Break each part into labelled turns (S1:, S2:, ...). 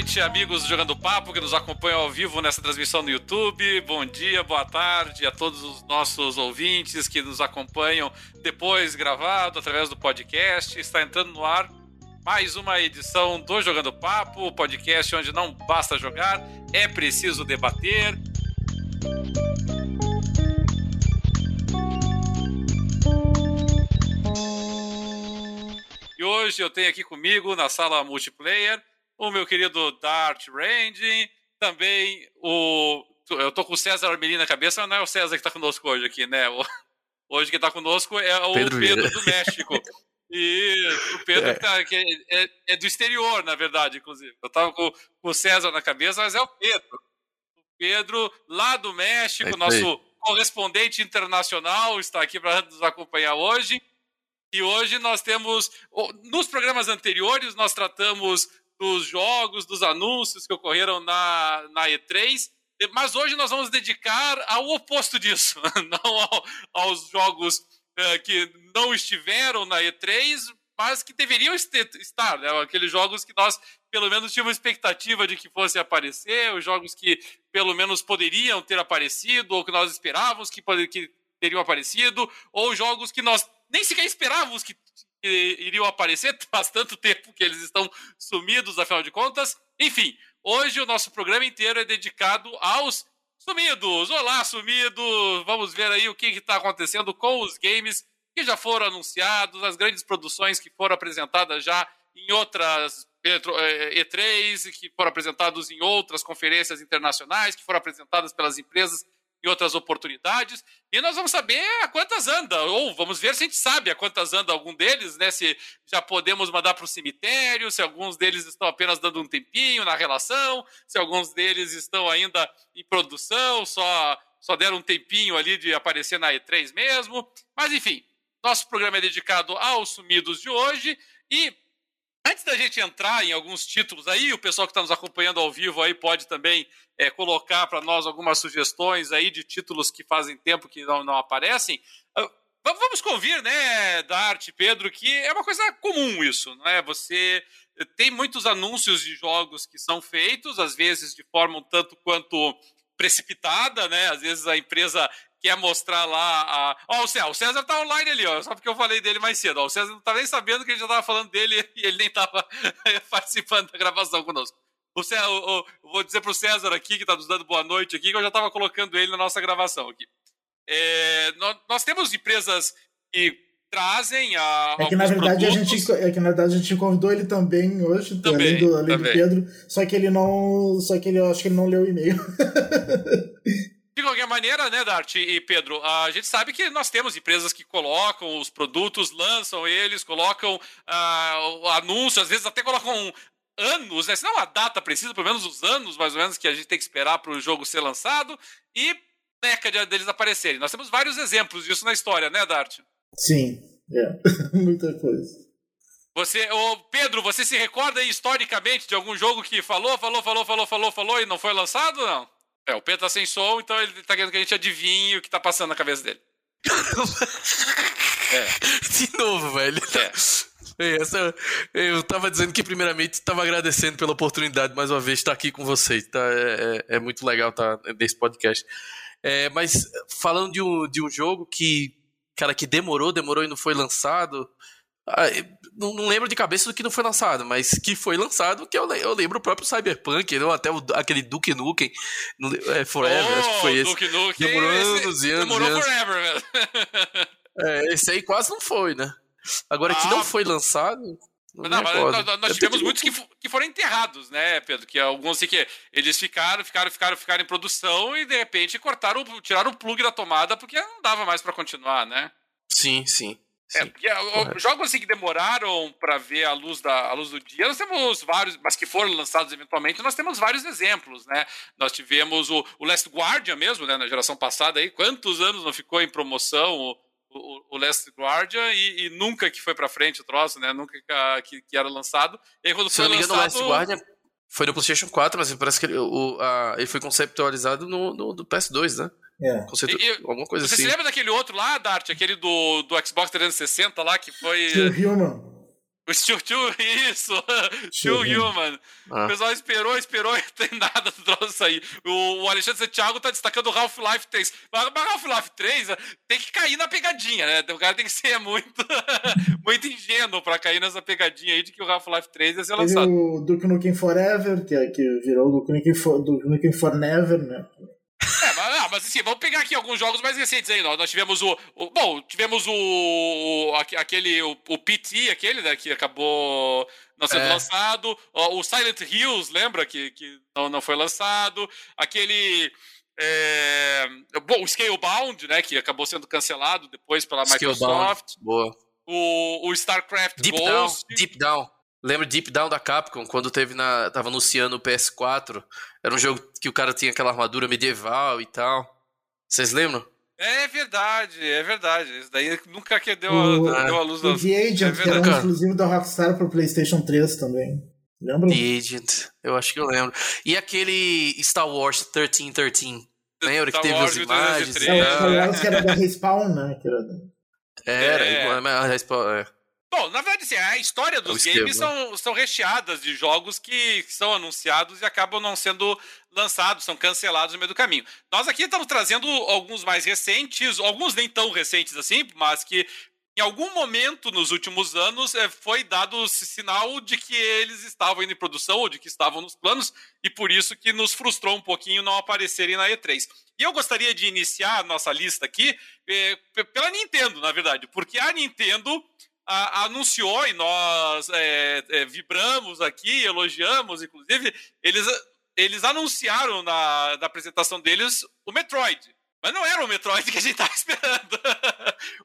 S1: noite, amigos Jogando Papo que nos acompanham ao vivo nessa transmissão no YouTube. Bom dia, boa tarde a todos os nossos ouvintes que nos acompanham depois gravado através do podcast. Está entrando no ar mais uma edição do Jogando Papo, o podcast onde não basta jogar, é preciso debater. E hoje eu tenho aqui comigo na sala multiplayer o meu querido Dart Range, também o. Eu tô com o César Armelin na cabeça, mas não é o César que tá conosco hoje aqui, né? O, hoje quem tá conosco é o Pedro, Pedro do México. E o Pedro é. Que, tá, que é, é, é, do exterior, na verdade, inclusive. Eu tava com, com, o César na cabeça, mas é o Pedro. O Pedro, lá do México, é nosso correspondente internacional, está aqui para nos acompanhar hoje. E hoje nós temos. Nos programas anteriores, nós tratamos dos jogos, dos anúncios que ocorreram na, na E3. Mas hoje nós vamos dedicar ao oposto disso, não ao, aos jogos uh, que não estiveram na E3, mas que deveriam estar, né? aqueles jogos que nós pelo menos tínhamos expectativa de que fossem aparecer, os jogos que pelo menos poderiam ter aparecido, ou que nós esperávamos que, que teriam aparecido, ou jogos que nós nem sequer esperávamos que iriam aparecer, faz tanto tempo que eles estão sumidos, afinal de contas. Enfim, hoje o nosso programa inteiro é dedicado aos sumidos. Olá, sumidos! Vamos ver aí o que está acontecendo com os games que já foram anunciados, as grandes produções que foram apresentadas já em outras E3, eh, que foram apresentados em outras conferências internacionais, que foram apresentadas pelas empresas em outras oportunidades. E nós vamos saber a quantas anda, ou vamos ver se a gente sabe a quantas anda algum deles, né? Se já podemos mandar para o cemitério, se alguns deles estão apenas dando um tempinho na relação, se alguns deles estão ainda em produção, só, só deram um tempinho ali de aparecer na E3 mesmo. Mas enfim, nosso programa é dedicado aos sumidos de hoje e Antes da gente entrar em alguns títulos aí, o pessoal que está nos acompanhando ao vivo aí pode também é, colocar para nós algumas sugestões aí de títulos que fazem tempo que não, não aparecem. Uh, vamos convir, né, Dart, Pedro, que é uma coisa comum isso, não é? Você tem muitos anúncios de jogos que são feitos, às vezes de forma um tanto quanto precipitada, né? Às vezes a empresa quer mostrar lá a. Ó, o César, o César tá online ali, ó. Só porque eu falei dele mais cedo. Ó, o César não tá nem sabendo que a gente já tava falando dele e ele nem tava participando da gravação conosco. O César, eu, eu vou dizer pro César aqui, que tá nos dando boa noite aqui, que eu já tava colocando ele na nossa gravação aqui. É, nós, nós, temos empresas que trazem a.
S2: É que na verdade a gente é que na verdade a gente convidou ele também hoje, também, além, do, além do Pedro, só que ele não. Só que ele eu acho que ele não leu o e-mail.
S1: De qualquer maneira, né, Dart e Pedro, a gente sabe que nós temos empresas que colocam os produtos, lançam eles, colocam uh, anúncios, às vezes até colocam anos, né? Se não a data precisa, pelo menos os anos mais ou menos que a gente tem que esperar para o jogo ser lançado e década deles aparecerem. Nós temos vários exemplos disso na história, né, Dart?
S2: Sim, é. muita coisa.
S1: Você, ô Pedro, você se recorda historicamente de algum jogo que falou, falou, falou, falou, falou, falou e não foi lançado, não? É, o Pedro tá sem som, então ele tá querendo que a gente adivinhe o que tá passando na cabeça dele.
S3: é. De novo, velho. É. Essa, eu tava dizendo que, primeiramente, tava agradecendo pela oportunidade mais uma vez de estar aqui com vocês. Tá? É, é, é muito legal estar nesse podcast. É, mas falando de um, de um jogo que, cara, que demorou, demorou e não foi lançado. Ah, não, não, lembro de cabeça do que não foi lançado, mas que foi lançado, que eu, eu lembro o próprio Cyberpunk, não? até o, aquele Duke Nukem é, Forever, oh,
S1: acho que foi esse.
S3: Duke
S1: Nukem,
S3: demorou anos e anos.
S1: Demorou
S3: anos.
S1: forever, velho.
S3: é, esse aí quase não foi, né? Agora ah, que não foi lançado. Não, não
S1: mas nós, nós tivemos muitos que, que foram enterrados, né, Pedro? Que alguns assim que eles ficaram, ficaram, ficaram, ficaram em produção e de repente cortaram, tiraram o plug da tomada porque não dava mais para continuar, né?
S3: Sim, sim.
S1: É, porque jogos assim que demoraram para ver a luz, da, a luz do dia, nós temos vários, mas que foram lançados eventualmente, nós temos vários exemplos, né? Nós tivemos o, o Last Guardian mesmo, né, na geração passada aí, quantos anos não ficou em promoção o, o, o Last Guardian e, e, nunca que foi para frente o troço, né? Nunca que, que era lançado. E quando
S3: Se
S1: foi
S3: não me
S1: engano,
S3: lançado... o Last Guardian foi no PlayStation 4, mas parece que ele, o, a, ele foi conceptualizado no, no, no PS2, né?
S2: É.
S3: E, alguma coisa
S1: você
S3: assim.
S1: Você se lembra daquele outro lá, Dart? Aquele do, do Xbox 360 lá que foi.
S2: Kill Human.
S1: O Steel, Steel isso, Steel Human. Ah. O pessoal esperou, esperou e não tem nada do troço sair. O, o Alexandre Santiago tá destacando o Half-Life 3. Mas o Half-Life 3 tem que cair na pegadinha, né? O cara tem que ser muito, muito ingênuo pra cair nessa pegadinha aí de que o Half-Life 3 ia ser lançado.
S2: Teve o Duke Nukem Forever, que, é, que virou o Duke Nukem, For, Duke Nukem Forever, né?
S1: É, mas, ah, mas assim, vamos pegar aqui alguns jogos mais recentes aí. Nós, nós tivemos o, o, Bom, tivemos o. aquele. O, o PT, aquele, né? Que acabou não sendo é. lançado. O, Silent Hills, lembra? Que, que não, não foi lançado. Aquele. É, bom, o Scalebound, né? Que acabou sendo cancelado depois pela Microsoft.
S3: Boa.
S1: O, o StarCraft
S3: Deep Ghost. Down, Deep Down. Lembra Deep Down da Capcom, quando teve na, tava anunciando o PS4? Era um jogo que o cara tinha aquela armadura medieval e tal. Vocês lembram?
S1: É verdade, é verdade. Isso daí nunca que deu, o, a, deu a luz
S2: O The Agent, é que era um exclusivo da Rockstar pro PlayStation 3 também. Lembra?
S3: The Agent, eu acho que eu lembro. E aquele Star Wars 1313? Lembra Star que teve Wars as imagens?
S2: É, o Star Wars que era da Respawn, né? Era...
S3: Era, é. a Respawn, é.
S1: Bom, na verdade, assim, a história dos games são, são recheadas de jogos que são anunciados e acabam não sendo lançados, são cancelados no meio do caminho. Nós aqui estamos trazendo alguns mais recentes, alguns nem tão recentes assim, mas que em algum momento nos últimos anos é, foi dado sinal de que eles estavam indo em produção ou de que estavam nos planos e por isso que nos frustrou um pouquinho não aparecerem na E3. E eu gostaria de iniciar a nossa lista aqui é, pela Nintendo, na verdade, porque a Nintendo a, anunciou e nós é, é, vibramos aqui, elogiamos, inclusive, eles, eles anunciaram na, na apresentação deles o Metroid. Mas não era o Metroid que a gente estava esperando.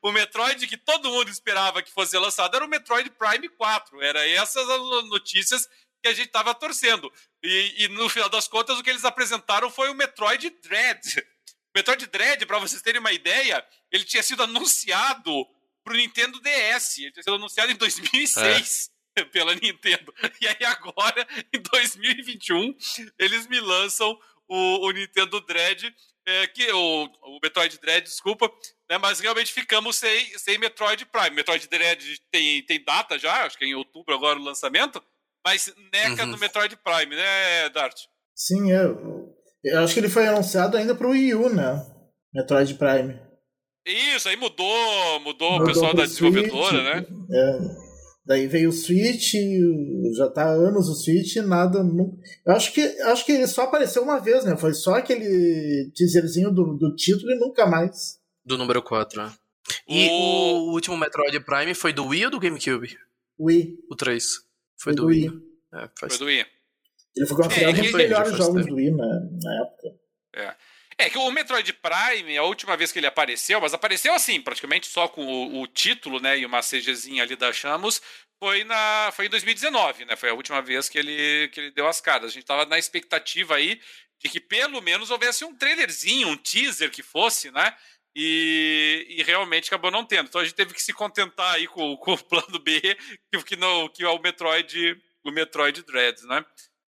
S1: o Metroid que todo mundo esperava que fosse lançado era o Metroid Prime 4. Era essas as notícias que a gente estava torcendo. E, e, no final das contas, o que eles apresentaram foi o Metroid Dread. O Metroid Dread, para vocês terem uma ideia, ele tinha sido anunciado pro Nintendo DS. Ele tinha sido anunciado em 2006 é. pela Nintendo. E aí agora, em 2021, eles me lançam o, o Nintendo Dread, é, que, o, o Metroid Dread, desculpa, né, mas realmente ficamos sem, sem Metroid Prime. Metroid Dread tem, tem data já, acho que é em outubro agora o lançamento, mas neca uhum. no Metroid Prime, né, Dart?
S2: Sim, eu, eu acho que ele foi anunciado ainda pro Wii U, né? Metroid Prime.
S1: Isso, aí mudou, mudou, mudou o pessoal da desenvolvedora, Switch, né?
S2: É. Daí veio o Switch, já tá há anos o Switch, nada. Não... Eu acho que, acho que ele só apareceu uma vez, né? Foi só aquele teaserzinho do, do título e nunca mais.
S3: Do número 4, né? E o... o último Metroid Prime foi do Wii ou do GameCube?
S2: Wii.
S3: O 3. Foi, foi do, Wii. Wii.
S1: É, faz... Foi do Wii.
S2: Ele foi considerado é, um dos melhores jogos tempo. do Wii na, na época.
S1: É. É que o Metroid Prime, a última vez que ele apareceu, mas apareceu assim, praticamente só com o, o título, né, e uma CGzinha ali da Chamos, foi, na, foi em 2019, né? Foi a última vez que ele, que ele deu as caras. A gente tava na expectativa aí de que pelo menos houvesse um trailerzinho, um teaser que fosse, né? E, e, realmente acabou não tendo. Então a gente teve que se contentar aí com, com o plano B, que, que, não, que é o Metroid, o Metroid Dread, né?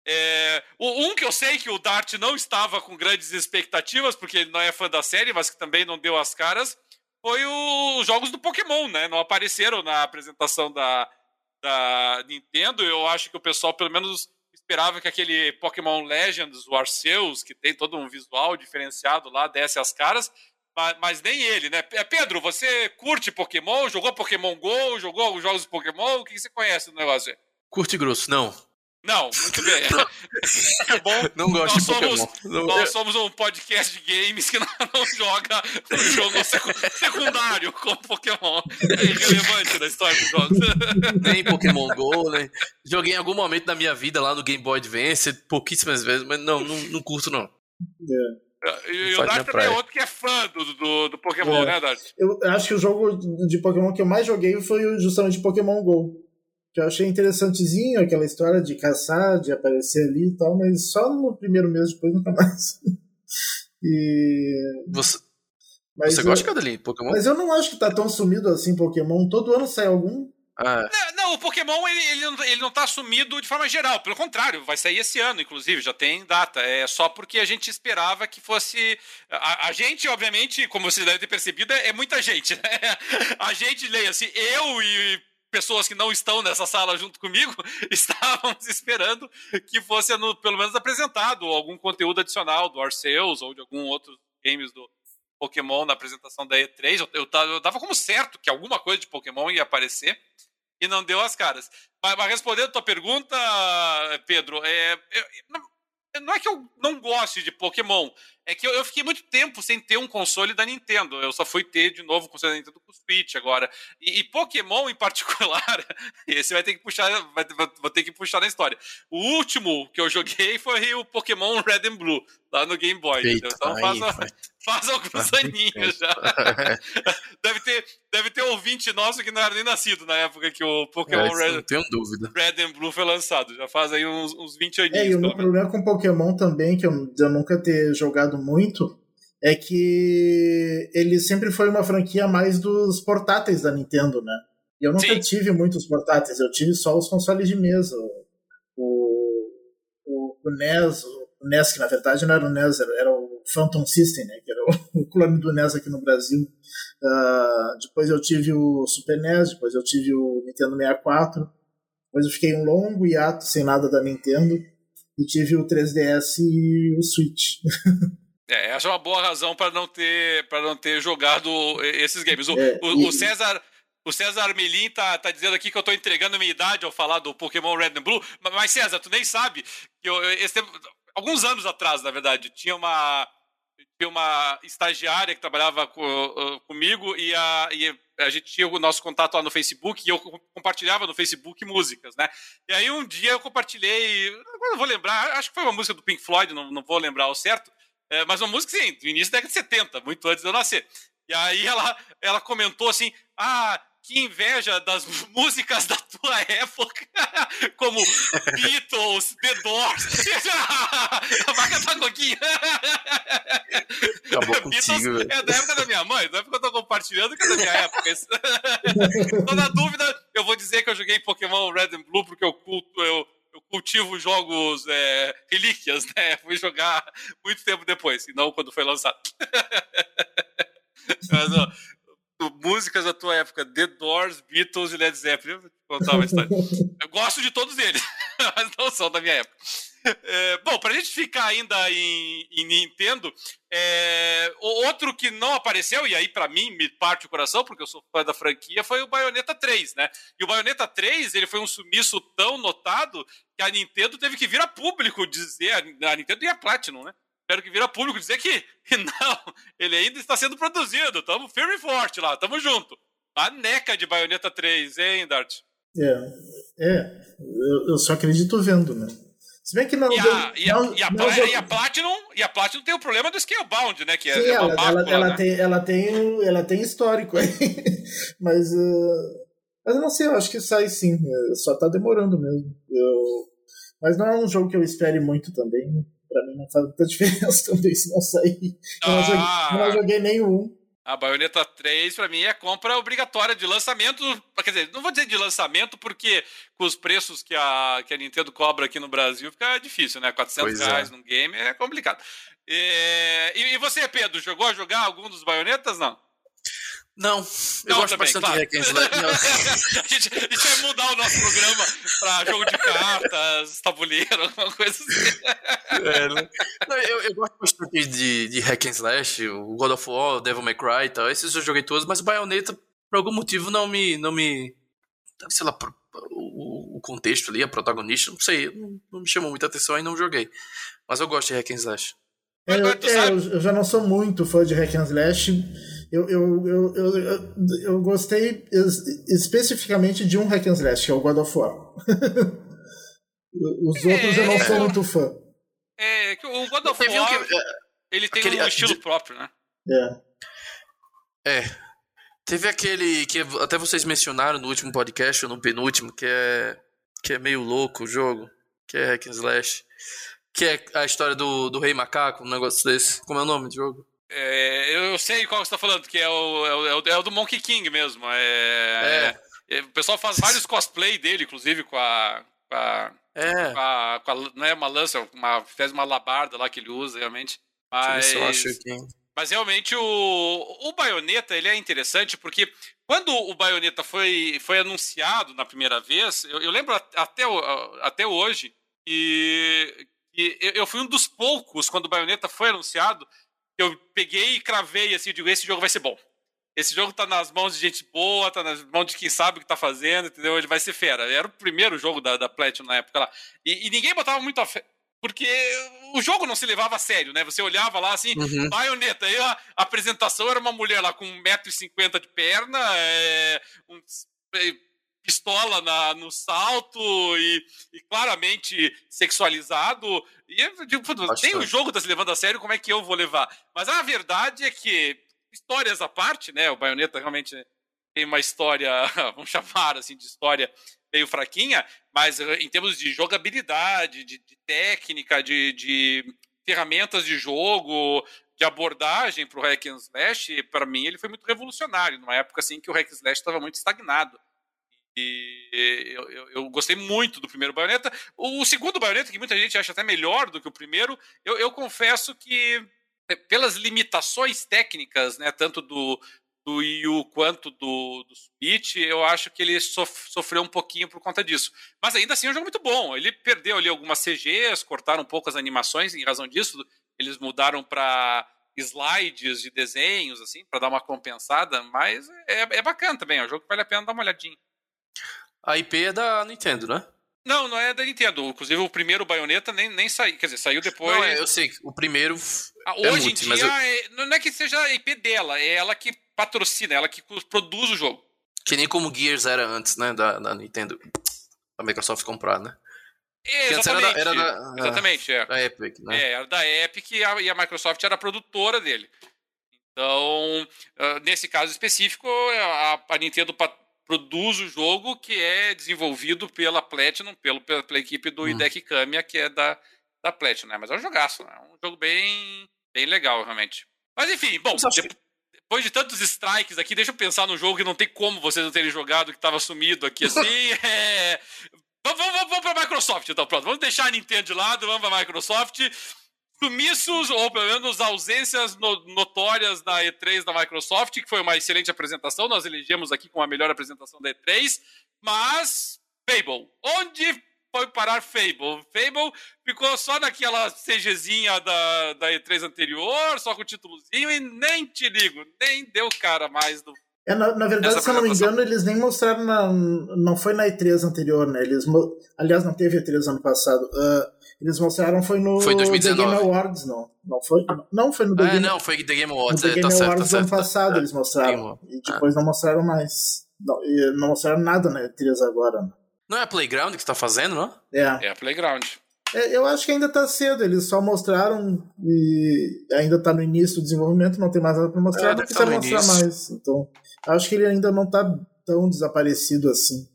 S1: É, um que eu sei que o Dart não estava com grandes expectativas, porque ele não é fã da série, mas que também não deu as caras, foi os jogos do Pokémon, né? Não apareceram na apresentação da, da Nintendo. Eu acho que o pessoal, pelo menos, esperava que aquele Pokémon Legends, o Arceus, que tem todo um visual diferenciado lá, desse as caras. Mas, mas nem ele, né? É, Pedro, você curte Pokémon? Jogou Pokémon GO? Jogou alguns jogos de Pokémon? O que você conhece do negócio aí?
S3: Curte grosso, não.
S1: Não, muito bem. É bom.
S3: Não gosto nós de
S1: somos,
S3: Pokémon.
S1: Nós somos um podcast de games que não, não joga um jogo secundário como Pokémon. É irrelevante na história dos jogos.
S3: Nem Pokémon GO, né? Joguei em algum momento da minha vida lá no Game Boy Advance, pouquíssimas vezes, mas não, não, não curto não.
S1: É. E, o Dart também é outro que é fã do, do, do Pokémon, é. né, Dart?
S2: Eu acho que o jogo de Pokémon que eu mais joguei foi justamente Pokémon GO que eu achei interessantezinho aquela história de caçar, de aparecer ali e tal, mas só no primeiro mês, depois nunca mais. e.
S3: Você, mas você eu, gosta, Cadelinho, Pokémon?
S2: Mas eu não acho que tá tão sumido assim Pokémon. Todo ano sai algum.
S1: Ah. Não, não, o Pokémon ele, ele, não, ele não tá sumido de forma geral. Pelo contrário, vai sair esse ano, inclusive, já tem data. É só porque a gente esperava que fosse. A, a gente, obviamente, como vocês devem ter percebido, é, é muita gente, né? A gente, leia-se, eu e pessoas que não estão nessa sala junto comigo estávamos esperando que fosse no, pelo menos apresentado algum conteúdo adicional do Arceus ou de algum outro games do Pokémon na apresentação da E3. Eu, eu, eu como certo que alguma coisa de Pokémon ia aparecer e não deu as caras. Mas, mas respondendo a tua pergunta, Pedro, é, não, não é que eu não goste de Pokémon, é que eu, eu, fiquei muito tempo sem ter um console da Nintendo. Eu só fui ter de novo o console da Nintendo com o Switch agora. E, e Pokémon em particular, esse vai ter que puxar, vai, vou ter que puxar na história. O último que eu joguei foi o Pokémon Red and Blue, lá no Game Boy. Eita, então faz, aí, faz alguns aninhos já. deve, ter, deve ter ouvinte nosso que não era nem nascido na época que o Pokémon é,
S3: Red, não tenho dúvida.
S1: Red and Blue foi lançado. Já faz aí uns, uns 20 aninhos.
S2: É, e o meu problema com Pokémon também, que eu, eu nunca ter jogado muito, é que ele sempre foi uma franquia mais dos portáteis da Nintendo, né? E eu nunca Sim. tive muitos portáteis, eu tive só os consoles de mesa. O, o, o NES, o NES, que na verdade não era o NES, era o Phantom System, né? Que era o, clone do NES aqui no Brasil. Uh, depois eu tive o Super NES, depois eu tive o Nintendo 64. Depois eu fiquei um longo hiato sem nada da Nintendo. E tive o 3DS e o Switch.
S1: É, essa é uma boa razão para não ter para não ter jogado esses games. O, é, o, e... o César o César Armelin tá, tá dizendo aqui que eu tô entregando minha idade ao falar do Pokémon Red and Blue. Mas, César, tu nem sabe que eu, esse tempo, alguns anos atrás, na verdade, tinha uma tinha uma estagiária que trabalhava com, uh, comigo e a, e a gente tinha o nosso contato lá no Facebook e eu compartilhava no Facebook músicas, né? E aí um dia eu compartilhei, não vou lembrar, acho que foi uma música do Pink Floyd, não, não vou lembrar ao certo, é, mas uma música, sim, do início da década de 70, muito antes de eu nascer. E aí ela, ela comentou assim: ah, que inveja das músicas da tua época, como Beatles, The Doors. a vaca tá coquinha.
S3: Acabou contigo,
S1: é da época da minha mãe, não é porque eu tô compartilhando que é da minha época. tô na dúvida, eu vou dizer que eu joguei Pokémon Red and Blue porque eu culto, eu eu cultivo jogos é, relíquias, né? Fui jogar muito tempo depois, e não quando foi lançado. Mas, ó, músicas da tua época, The Doors, Beatles e Led Zeppelin. Vou contar uma história. Eu gosto de todos eles, mas não são da minha época. É, bom, pra gente ficar ainda em, em Nintendo, é, outro que não apareceu, e aí para mim me parte o coração, porque eu sou fã da franquia, foi o Bayonetta 3, né? E o Bayonetta 3, ele foi um sumiço tão notado que a Nintendo teve que vir a público dizer, a Nintendo e a Platinum, né? Tiveram que vir a público dizer que, que não, ele ainda está sendo produzido, estamos firme e forte lá, estamos junto. A neca de Bayonetta 3, hein, Dart?
S2: É, é, eu, eu só acredito vendo, né? Se bem que não.
S1: E a, e a, não, e a, não, e a Platinum, e a Platinum tem o problema do Scalebound, né? Que é, Sim,
S2: é ela, ela, ela, né? tem, ela, tem, ela tem histórico aí. mas, uh, mas eu não sei, eu acho que sai sim. É, só tá demorando mesmo. Eu, mas não é um jogo que eu espere muito também. Pra mim não faz muita diferença também se não sair. Ah. Eu não joguei, não joguei nenhum.
S1: A Bayonetta 3, para mim, é compra obrigatória de lançamento. Quer dizer, não vou dizer de lançamento, porque com os preços que a, que a Nintendo cobra aqui no Brasil fica difícil, né? 400 pois é. reais é. num game é complicado. E, e, você, Pedro, jogou a jogar algum dos Baionetas, não?
S3: Não, eu não, gosto também, bastante claro. de hack and slash.
S1: a, gente, a gente vai mudar o nosso programa pra jogo de cartas, tabuleiro, alguma coisa assim.
S3: É, né? não, eu, eu, gosto bastante de, de hack and slash, o God of War, Devil May Cry e tal. Esses eu joguei todos, mas o Bayonetta, por algum motivo, não me... Não me sei lá, o, o contexto ali, a protagonista, não sei, não, não me chamou muita atenção e não joguei. Mas eu gosto de hack and slash.
S2: É, eu, é, eu, já não sou muito fã de hack and slash. Eu, eu, eu, eu, eu, gostei especificamente de um hack and slash, que é o God of War. Os é, outros eu não sou muito fã.
S1: É, que o God of War, que, ele tem aquele, um estilo de, próprio, né?
S2: É.
S3: É. Teve aquele que até vocês mencionaram no último podcast, ou no penúltimo, que é, que é meio louco o jogo, que é hack and slash. Que é a história do, do Rei Macaco, um negócio desse. Como é o nome do jogo?
S1: É, eu sei qual você está falando, que é o, é o, é o, do Monkey King mesmo. É, é. é, o pessoal faz vários cosplay dele, inclusive, com a. Com a,
S3: é.
S1: com a, com a não é uma lança, uma, fez uma labarda lá que ele usa, realmente. Mas.
S3: Eu acho aqui.
S1: Mas realmente o, o Bayonetta ele é interessante porque quando o Bayonetta foi, foi anunciado na primeira vez, eu, eu lembro até, até hoje, e, e eu fui um dos poucos, quando o Bayonetta foi anunciado, eu peguei e cravei assim, eu digo, esse jogo vai ser bom. Esse jogo tá nas mãos de gente boa, tá nas mãos de quem sabe o que tá fazendo, entendeu? Ele vai ser fera. Era o primeiro jogo da, da Platinum na época lá. E, e ninguém botava muito a fé porque o jogo não se levava a sério, né? Você olhava lá assim, uhum. baioneta, aí a, a, apresentação era uma mulher lá com 1,50m de perna, é, um, é, pistola na, no salto e, e, claramente sexualizado. E tipo, tem o jogo tá se levando a sério, como é que eu vou levar? Mas a verdade é que, histórias à parte, né? O baioneta realmente tem uma história, vamos chamar assim, de história meio fraquinha, mas eh, em termos de jogabilidade, de, de técnica, de, de, ferramentas de jogo, de abordagem para o hack and slash, para mim ele foi muito revolucionário, numa época assim que o hack and slash estava muito estagnado. E eu, eu, eu, gostei muito do primeiro Bayonetta. O, segundo Bayonetta, que muita gente acha até melhor do que o primeiro, eu, eu confesso que pelas limitações técnicas, né, tanto do, do Wii U quanto do, do Switch, eu acho que ele sof sofreu um pouquinho por conta disso. Mas ainda assim é um jogo muito bom. Ele perdeu ali algumas CGs, cortaram um pouco as animações em razão disso. Eles mudaram para slides de desenhos, assim, para dar uma compensada, mas é, é bacana também. É um jogo que vale a pena dar uma olhadinha.
S3: A IP é da Nintendo, né?
S1: Não, não é da Nintendo. Inclusive, o primeiro Bayonetta nem, nem saiu. Quer dizer, saiu depois. Não,
S3: é, eu sei. O primeiro.
S1: Ah, é hoje multi, em dia, eu... é, não é que seja a IP dela, é ela que patrocina, ela que produz o jogo.
S3: Que nem como Gears era antes, né? Da, da Nintendo. A Microsoft comprar, né?
S1: É, exatamente. Era da, era da, exatamente, é.
S3: Da Epic, né?
S1: É, era da Epic e a, e a Microsoft era a produtora dele. Então, uh, nesse caso específico, a, a Nintendo produz o jogo que é desenvolvido pela Platinum, pelo, pela, pela equipe do hum. Hideki Kamiya, que é da, da Platinum, né? Mas é um jogaço, né? É um jogo bem, bem legal, realmente. Mas enfim, bom, depois de tantos strikes aqui, deixa eu pensar no jogo que não tem como vocês não terem jogado, que estava sumido aqui assim. é... Vamos, vamos, vamos para a Microsoft, então, pronto. Vamos deixar a Nintendo de lado, vamos para a Microsoft. Sumissos, ou pelo menos ausências no, notórias na E3 da Microsoft, que foi uma excelente apresentação. Nós elegemos aqui com a melhor apresentação da E3. Mas, Fable, onde foi parar Fable. Fable ficou só naquela CGzinha da, da E3 anterior, só com o títulozinho, e nem te ligo, nem deu cara mais do.
S2: É, na, na verdade, se eu não me engano, eles nem mostraram na. Não foi na E3 anterior, né? Eles, aliás, não teve E3 ano passado. Uh, eles mostraram foi no
S3: foi 2019.
S2: The Game Awards, não. Não foi? Não, foi no The
S3: ah,
S2: Game
S3: Não, foi The Game Awards.
S2: No
S3: The
S2: é, Game
S3: tá
S2: Awards
S3: certo, tá
S2: ano
S3: certo,
S2: passado
S3: tá.
S2: eles mostraram. E depois ah. não mostraram mais. Não, não mostraram nada na E3 agora. Né?
S3: Não é a Playground que está fazendo, não?
S2: É.
S1: É a Playground.
S2: É, eu acho que ainda está cedo, eles só mostraram e ainda está no início do desenvolvimento, não tem mais nada para mostrar, é, não precisa tá mostrar início. mais. Então, acho que ele ainda não está tão desaparecido assim.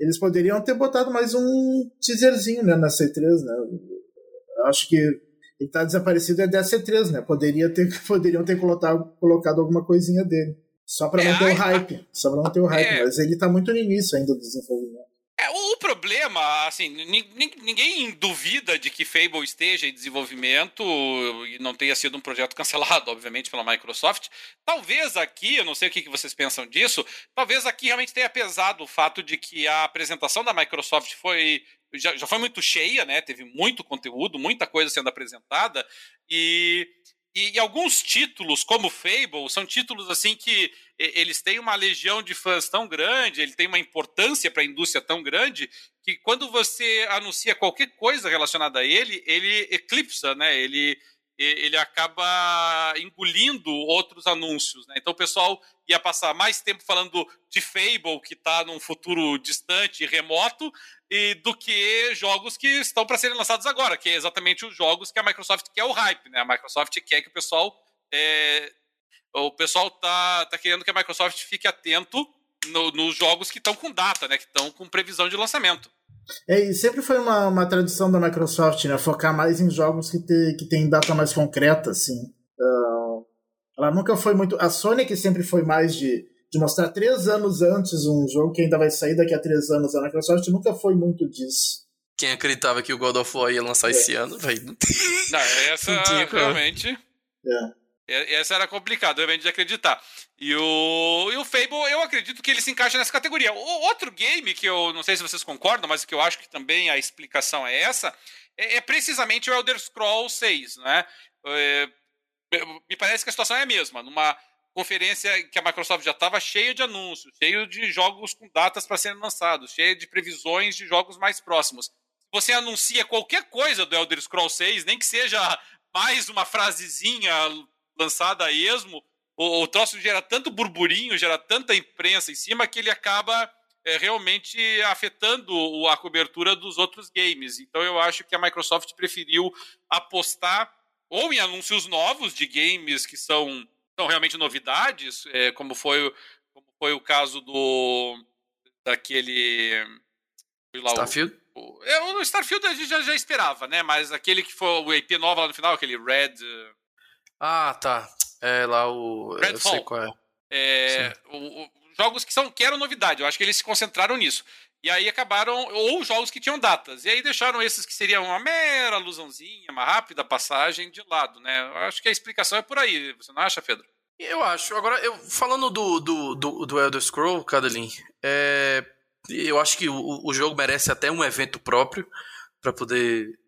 S2: Eles poderiam ter botado mais um teaserzinho né, na C3, né? Acho que ele está desaparecido é da C3, né? Poderia ter, poderiam ter colocado, colocado alguma coisinha dele. Só para não é, ter o hype. Só para não ter o hype. É. Mas ele está muito no início ainda do desenvolvimento.
S1: É, o problema, assim, ninguém duvida de que Fable esteja em desenvolvimento e não tenha sido um projeto cancelado, obviamente, pela Microsoft. Talvez aqui, eu não sei o que vocês pensam disso, talvez aqui realmente tenha pesado o fato de que a apresentação da Microsoft foi já, já foi muito cheia, né? Teve muito conteúdo, muita coisa sendo apresentada e e, e, alguns títulos, como Fable, são títulos assim que eles têm uma legião de fãs tão grande, ele tem uma importância para a indústria tão grande, que quando você anuncia qualquer coisa relacionada a ele, ele eclipsa, né? Ele, ele acaba engolindo outros anúncios. Né? Então o pessoal ia passar mais tempo falando de Fable, que está num futuro distante e remoto, e do que jogos que estão para serem lançados agora, que é exatamente os jogos que a Microsoft quer o hype. Né? A Microsoft quer que o pessoal. É... O pessoal tá, tá querendo que a Microsoft fique atento no, nos jogos que estão com data, né? que estão com previsão de lançamento.
S2: É, e sempre foi uma, uma tradição da Microsoft, né? Focar mais em jogos que, te, que tem data mais concreta, assim. Uh, ela nunca foi muito. A Sony que sempre foi mais de, de mostrar três anos antes um jogo que ainda vai sair daqui a três anos. A Microsoft nunca foi muito disso.
S3: Quem acreditava que o God of War ia lançar é. esse ano, velho?
S1: Não, essa não realmente.
S2: É.
S1: Essa era complicado, realmente, de acreditar. E o, e o Fable, eu acredito que ele se encaixa nessa categoria. O outro game que eu não sei se vocês concordam, mas que eu acho que também a explicação é essa, é, é precisamente o Elder Scrolls 6, né? É, me parece que a situação é a mesma. Numa conferência que a Microsoft já estava cheia de anúncios, cheio de jogos com datas para serem lançados, cheia de previsões de jogos mais próximos. Você anuncia qualquer coisa do Elder Scrolls 6, nem que seja mais uma frasezinha lançada a esmo, o, o troço gera tanto burburinho, gera tanta imprensa em cima que ele acaba é, realmente afetando a cobertura dos outros games. Então eu acho que a Microsoft preferiu apostar ou em anúncios novos de games que são, são realmente novidades, é, como, foi, como foi o caso do daquele
S3: lá, Starfield?
S1: O, o, é, o Starfield a gente já, já esperava, né? Mas aquele que foi o IP nova lá no final, aquele Red.
S3: Ah, tá. É lá o. Redfall. Eu sei qual é.
S1: é o, o, jogos que, são, que eram novidade. Eu acho que eles se concentraram nisso. E aí acabaram, ou jogos que tinham datas. E aí deixaram esses que seriam uma mera alusãozinha, uma rápida passagem de lado, né? Eu acho que a explicação é por aí. Você não acha, Pedro?
S3: Eu acho. Agora, eu falando do, do, do, do Elder Scroll, Cadelin, é, eu acho que o, o jogo merece até um evento próprio para poder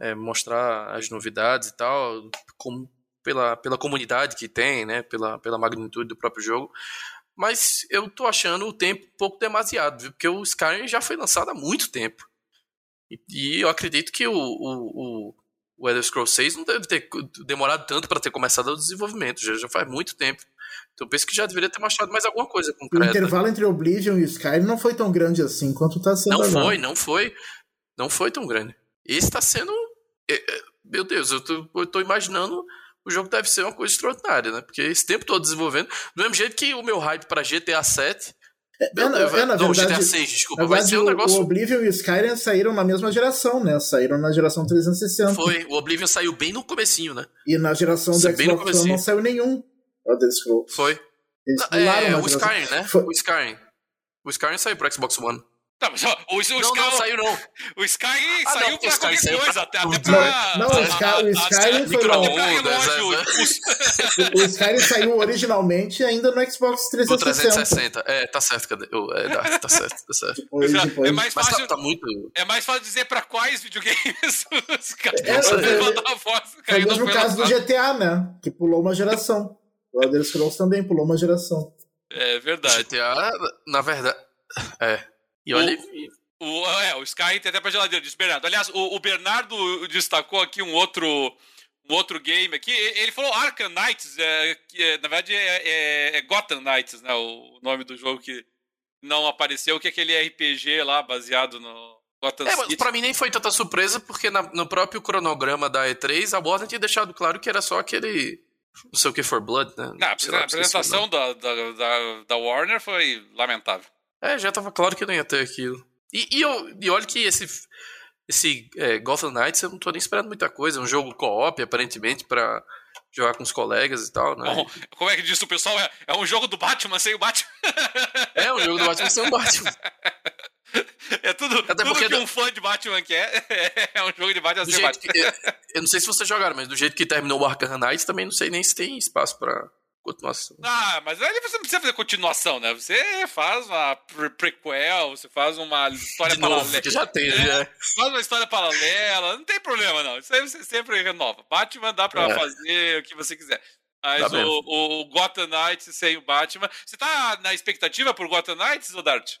S3: é, mostrar as novidades e tal, como pela, pela comunidade que tem, né? Pela, pela magnitude do próprio jogo. Mas eu tô achando o tempo um pouco demasiado, viu? Porque o Skyrim já foi lançado há muito tempo. E, e eu acredito que o, o, o, Elder Scrolls 6 não deve ter demorado tanto para ter começado o desenvolvimento. Já, já faz muito tempo. Então eu penso que já deveria ter mostrado mais alguma coisa concreta.
S2: O intervalo entre Oblivion e Skyrim não foi tão grande assim quanto tá sendo
S3: Não
S2: agora.
S3: foi, não foi. Não foi tão grande. Esse tá sendo... É, é, meu Deus, eu tô, eu tô imaginando o jogo deve ser uma coisa extraordinária, né? Porque esse tempo todo desenvolvendo, do mesmo jeito que o meu hype para GTA 7
S2: é, é, na, é, na não, verdade,
S3: GTA 6, desculpa,
S2: verdade, vai ser um negócio... O Oblivion e o Skyrim saíram na mesma geração, né? Saíram na geração 360.
S3: Foi, o Oblivion saiu bem no comecinho, né?
S2: E na geração do Xbox One não saiu nenhum.
S3: Foi.
S2: Eles não,
S3: é, o Skyrim, né? Foi. O Skyrim. O Skyrim saiu pro Xbox One.
S1: Tá, mas, ó, o, o
S3: não,
S1: Sky,
S3: não, saiu não.
S1: O Sky ah, saiu
S3: não,
S1: pra
S3: Sky
S1: qualquer
S3: saiu
S1: coisa,
S3: pra...
S1: até, pra...
S2: Não, o Sky, o Sky foi
S1: pra,
S3: relógio.
S2: Né? O Sky saiu originalmente ainda no Xbox 360. O 360,
S3: é, tá certo, cadê? É, tá certo, tá certo.
S2: Depois, depois.
S1: É mais fácil,
S3: Mas tá, tá, muito...
S1: É mais fácil dizer pra quais videogames os caras
S2: é, é, Foi o mesmo caso do GTA, né? Que pulou uma geração. O Elder Scrolls também pulou uma geração.
S1: É verdade.
S3: GTA, na verdade... É... E olha...
S1: O, é, o Sky tem até pra geladeira, disse Bernardo. Aliás, o, o, Bernardo destacou aqui um outro, um outro game aqui. Ele falou Arkham Knights, é, que é, na verdade é, é, é, Gotham Knights, né? O nome do jogo que não apareceu, que é aquele RPG lá baseado no Gotham
S3: é,
S1: City.
S3: Pra mim nem foi tanta surpresa, porque na, no próprio cronograma da E3, a Warner tinha deixado claro que era só aquele. Não sei o que for Blood, né?
S1: Não, a, apresentação da, da, da, da Warner foi lamentável.
S3: É, já tava claro que não ia ter aquilo. E, e, eu, e olha que esse, esse é, Gotham Knights eu não tô nem esperando muita coisa. É um jogo co-op, aparentemente, para jogar com os colegas e tal, né?
S1: Bom, como é que diz o pessoal? É, é um jogo do Batman sem o Batman.
S3: É um jogo do Batman sem o Batman.
S1: É tudo, Até tudo que um fã de Batman quer. É um jogo de Batman sem Batman.
S3: Que, eu não sei se vocês jogaram, mas do jeito que terminou o Arkham Knights, também não sei nem se tem espaço para continuação.
S1: Ah, mas aí você não precisa fazer continuação, né? Você faz uma prequel, você faz uma história paralela.
S3: Que já tem, né?
S1: Faz uma história paralela, não tem problema, não. Isso aí você sempre renova. Batman dá pra é. fazer o que você quiser. Mas tá o, o, Gotham Knights sem o Batman. Você tá na expectativa por Gotham Knights, ou Dart?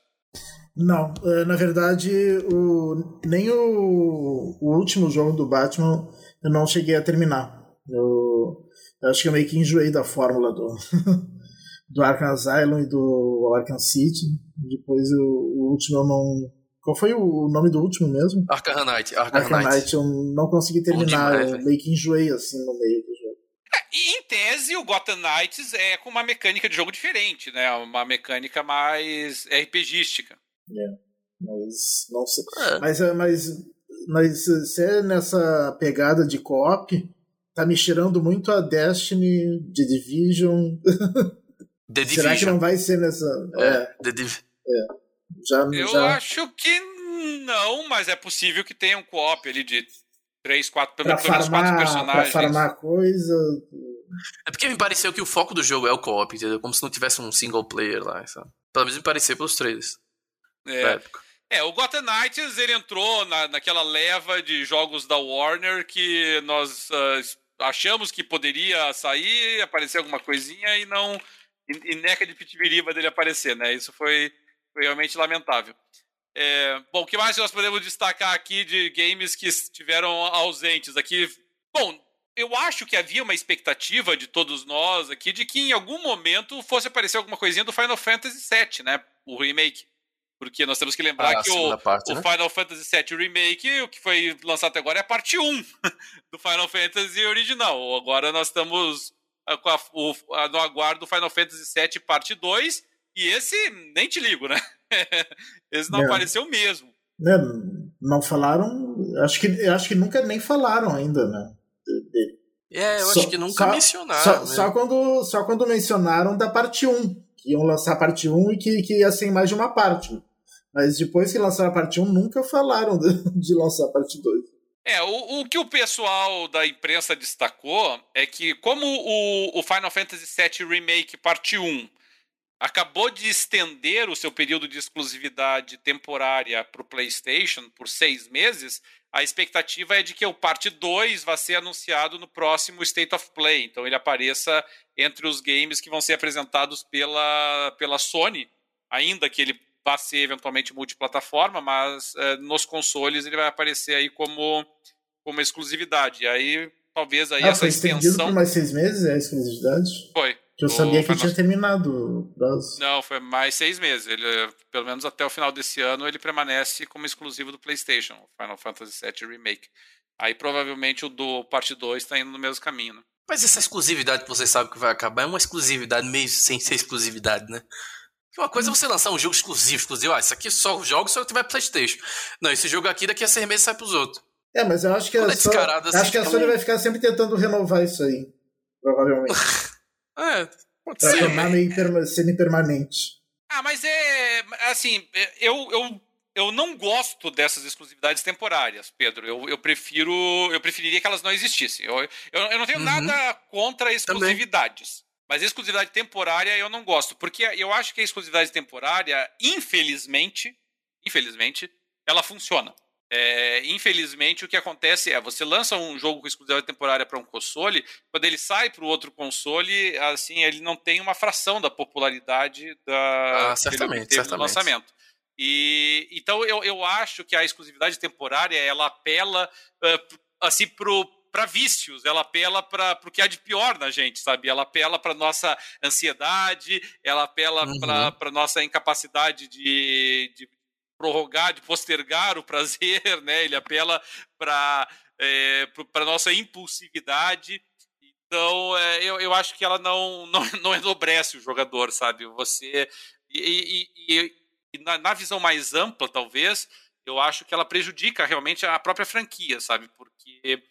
S2: Não, é, na verdade, o, nem o, o último jogo do Batman eu não cheguei a terminar. Eu, eu acho que eu meio que enjoei da fórmula do, do Arkham Asylum e do Arkham City. Depois o, o último eu não. Qual foi o nome do último mesmo?
S3: Arkham Knight. Arkham,
S2: Arkham Knight. Knight. Eu não consegui terminar, demais, eu meio que enjoei assim no meio do jogo.
S1: É, e em tese, o Gotham Knights é com uma mecânica de jogo diferente, né? Uma mecânica mais RPGística.
S2: É, mas não sei. É. Mas, mas, mas se é nessa pegada de co-op, tá me cheirando muito a Destiny, The Division.
S3: The
S2: Será
S3: Division.
S2: que não vai ser nessa.
S3: É, é. The Div...
S2: é. Já,
S1: Eu
S2: já...
S1: acho que não, mas é possível que tenha um co-op ali de três, quatro, pelo
S2: menos quatro personagens. Pra farmar coisa.
S3: É porque me pareceu que o foco do jogo é o co-op, entendeu? Como se não tivesse um single player lá, sabe? Pelo menos me pareceu pelos trailers.
S1: É. É, o Gotham Knights ele entrou na, naquela leva de jogos da Warner que nós uh, achamos que poderia sair, aparecer alguma coisinha e não. E, e neca de pitibiriba dele aparecer, né? Isso foi, foi realmente lamentável. É, bom, o que mais nós podemos destacar aqui de games que estiveram ausentes aqui? Bom, eu acho que havia uma expectativa de todos nós aqui de que em algum momento fosse aparecer alguma coisinha do Final Fantasy VII, né? O remake. Porque nós temos que lembrar ah, que o, parte, o né? Final Fantasy VII Remake, o que foi lançado até agora, é a parte 1 do Final Fantasy original. Agora nós estamos com a, o, a, no aguardo do Final Fantasy VII parte 2, e esse nem te ligo, né? esse não é. apareceu mesmo.
S2: É, não falaram. Acho que, acho que nunca nem falaram ainda, né?
S3: É, eu só, acho que nunca só, mencionaram.
S2: Só, né? só, quando, só quando mencionaram da parte 1. Que iam lançar a parte 1 e que, que ia ser mais de uma parte. Mas depois que lançaram a parte 1, nunca falaram de, lançar a parte 2.
S1: É, o, o, que o pessoal da imprensa destacou é que, como o, o Final Fantasy VII Remake Parte 1 acabou de estender o seu período de exclusividade temporária para o PlayStation por seis meses, a expectativa é de que o parte 2 vai ser anunciado no próximo State of Play. Então ele apareça entre os games que vão ser apresentados pela, pela Sony, ainda que ele vá ser eventualmente multiplataforma, mas é, nos consoles ele vai aparecer aí como, como exclusividade. E aí talvez aí
S2: ah,
S1: essa
S2: foi
S1: extensão.
S2: por mais seis meses é a exclusividade?
S1: Foi.
S2: Que eu sabia que tinha terminado o prazo.
S1: Não, foi mais seis meses. Ele, pelo menos até o final desse ano, ele permanece como exclusivo do PlayStation, o Final Fantasy VII Remake. Aí provavelmente o do parte 2 está indo no mesmo caminho. Né?
S3: Mas essa exclusividade que você sabe que vai acabar é uma exclusividade meio sem ser exclusividade, né? Uma coisa é você lançar um jogo exclusivo, exclusivo. Ah, isso aqui só jogo se eu tiver PlayStation. Não, esse jogo aqui daqui a seis meses sai pros outros.
S2: É, mas eu acho que, a, é so... assim, acho que a Sony vai ficar sempre tentando renovar isso aí. Provavelmente.
S3: É, pode
S2: pra
S3: ser.
S2: tornar meio semi-permanente.
S1: Ah, mas é. Assim, eu, eu, eu não gosto dessas exclusividades temporárias, Pedro. Eu, eu prefiro. Eu preferiria que elas não existissem. Eu, eu, eu não tenho uhum. nada contra exclusividades. Também. Mas exclusividade temporária eu não gosto. Porque eu acho que a exclusividade temporária, infelizmente, infelizmente, ela funciona. É, infelizmente, o que acontece é você lança um jogo com exclusividade temporária para um console, quando ele sai para o outro console, assim, ele não tem uma fração da popularidade da
S3: ah, certamente, certamente.
S1: lançamento. E então eu, eu acho que a exclusividade temporária ela apela uh, assim pro para vícios, ela apela para o que há de pior na gente, sabe? Ela apela para nossa ansiedade, ela apela uhum. para nossa incapacidade de, de prorrogar, de postergar o prazer, né? Ele apela para é, para nossa impulsividade. Então, é, eu, eu acho que ela não, não, não enobrece o jogador, sabe? Você. E, e, e na, na, visão mais ampla, talvez, eu acho que ela prejudica realmente a própria franquia, sabe? Porque,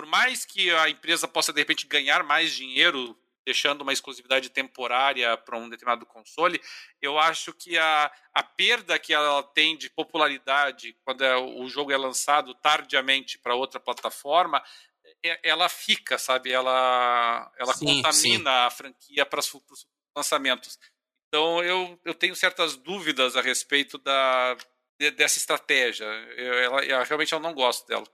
S1: por mais que a empresa possa, de repente, ganhar mais dinheiro deixando uma exclusividade temporária para um determinado console, eu acho que a, a perda que ela tem de popularidade quando é, o jogo é lançado tardiamente para outra plataforma, é, ela fica, sabe? Ela, ela sim, contamina sim. a franquia para os lançamentos. Então eu, eu tenho certas dúvidas a respeito da, dessa estratégia. Eu, ela, eu, realmente eu não gosto dela.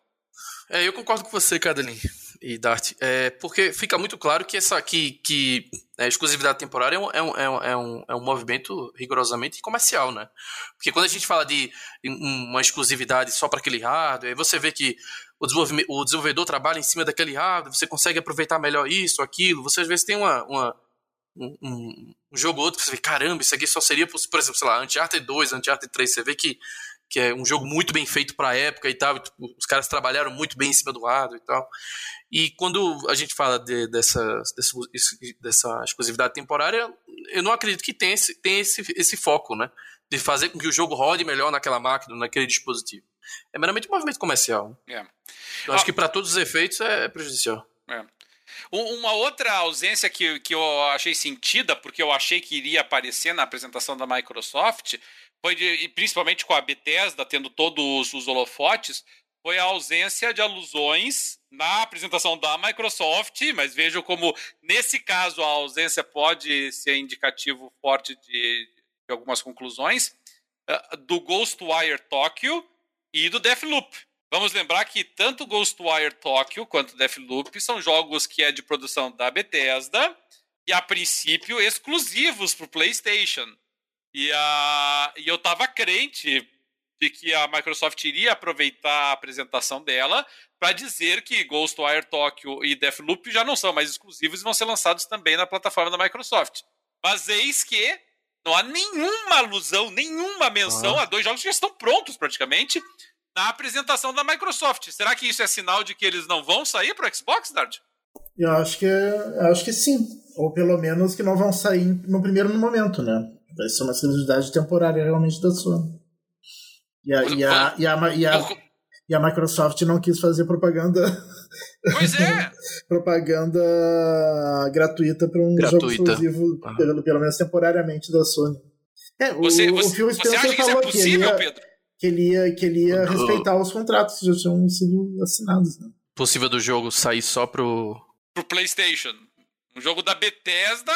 S3: É, eu concordo com você, Cadelin e Dart, é, porque fica muito claro que essa que, que a exclusividade temporária é um, é, um, é, um, é um movimento rigorosamente comercial, né? Porque quando a gente fala de uma exclusividade só para aquele hardware, você vê que o, o desenvolvedor trabalha em cima daquele hardware, você consegue aproveitar melhor isso, aquilo, você às vezes tem uma, uma um, um, jogo ou outro, você vê, caramba, isso aqui só seria, por, exemplo, sei lá, Uncharted 2, Uncharted 3, você vê que que é um jogo muito bem feito para a época e tal. E, tipo, os caras trabalharam muito bem em cima do hardware e tal. E quando a gente fala de, dessa, dessa, dessa exclusividade temporária, eu não acredito que tenha esse, tenha esse, esse foco, né? De fazer com que o jogo rode melhor naquela máquina, naquele dispositivo. É meramente um movimento comercial.
S1: É.
S3: Eu acho ah, que para todos os efeitos é prejudicial.
S1: É. Uma outra ausência que, que eu achei sentida, porque eu achei que iria aparecer na apresentação da Microsoft, foi de, principalmente com a Bethesda tendo todos os holofotes, foi a ausência de alusões na apresentação da Microsoft, mas vejo como, nesse caso, a ausência pode ser indicativo forte de, de algumas conclusões, uh, do Ghostwire Tokyo e do Deathloop. Vamos lembrar que tanto Ghostwire Tokyo quanto Deathloop são jogos que é de produção da Bethesda e, a princípio, exclusivos para o PlayStation. E, a, e eu estava crente de que a Microsoft iria aproveitar a apresentação dela para dizer que Ghostwire Tokyo e Deathloop já não são mais exclusivos e vão ser lançados também na plataforma da Microsoft. Mas eis que não há nenhuma alusão, nenhuma menção ah. a dois jogos que já estão prontos praticamente na apresentação da Microsoft. Será que isso é sinal de que eles não vão sair para o Xbox, Dart?
S2: Eu acho que eu acho que sim, ou pelo menos que não vão sair no primeiro momento, né? Vai ser uma exclusividade temporária realmente da Sony. E a, e a, e a, e a, e a Microsoft não quis fazer propaganda.
S1: Pois é!
S2: propaganda gratuita para um gratuita. jogo exclusivo, ah. pelo, pelo menos temporariamente, da Sony.
S1: É, você, o, você, o Phil Spencer você acha que isso é possível,
S2: que
S1: ele ia, Pedro?
S2: Que ele ia, que ele ia respeitar os contratos que já tinham sido assinados. Né?
S3: Possível do jogo sair só pro.
S1: Pro PlayStation. Um jogo da Bethesda,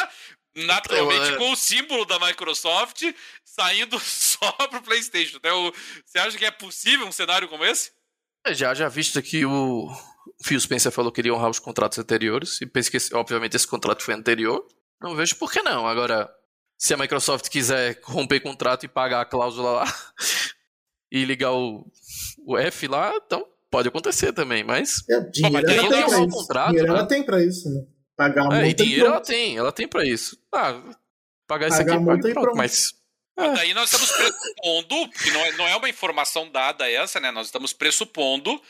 S1: naturalmente com o símbolo da Microsoft saindo só pro PlayStation. Então, você acha que é possível um cenário como esse?
S3: É, já, já visto que o Phil Spencer falou que iria honrar os contratos anteriores, e penso que, obviamente, esse contrato foi anterior. Não vejo por que não. Agora, se a Microsoft quiser romper contrato e pagar a cláusula lá e ligar o, o F lá, então pode acontecer também, mas.
S2: É, dinheiro, Pô, ela, tem um contrato, dinheiro né? ela tem pra isso, né? Pagar uma
S3: é, multa. E dinheiro ela tem, ela tem pra isso. Ah, pagar, pagar isso aqui, paga, pronto, pronto, mas.
S1: É. Daí nós estamos pressupondo, que não é, não é uma informação dada essa, né? Nós estamos pressupondo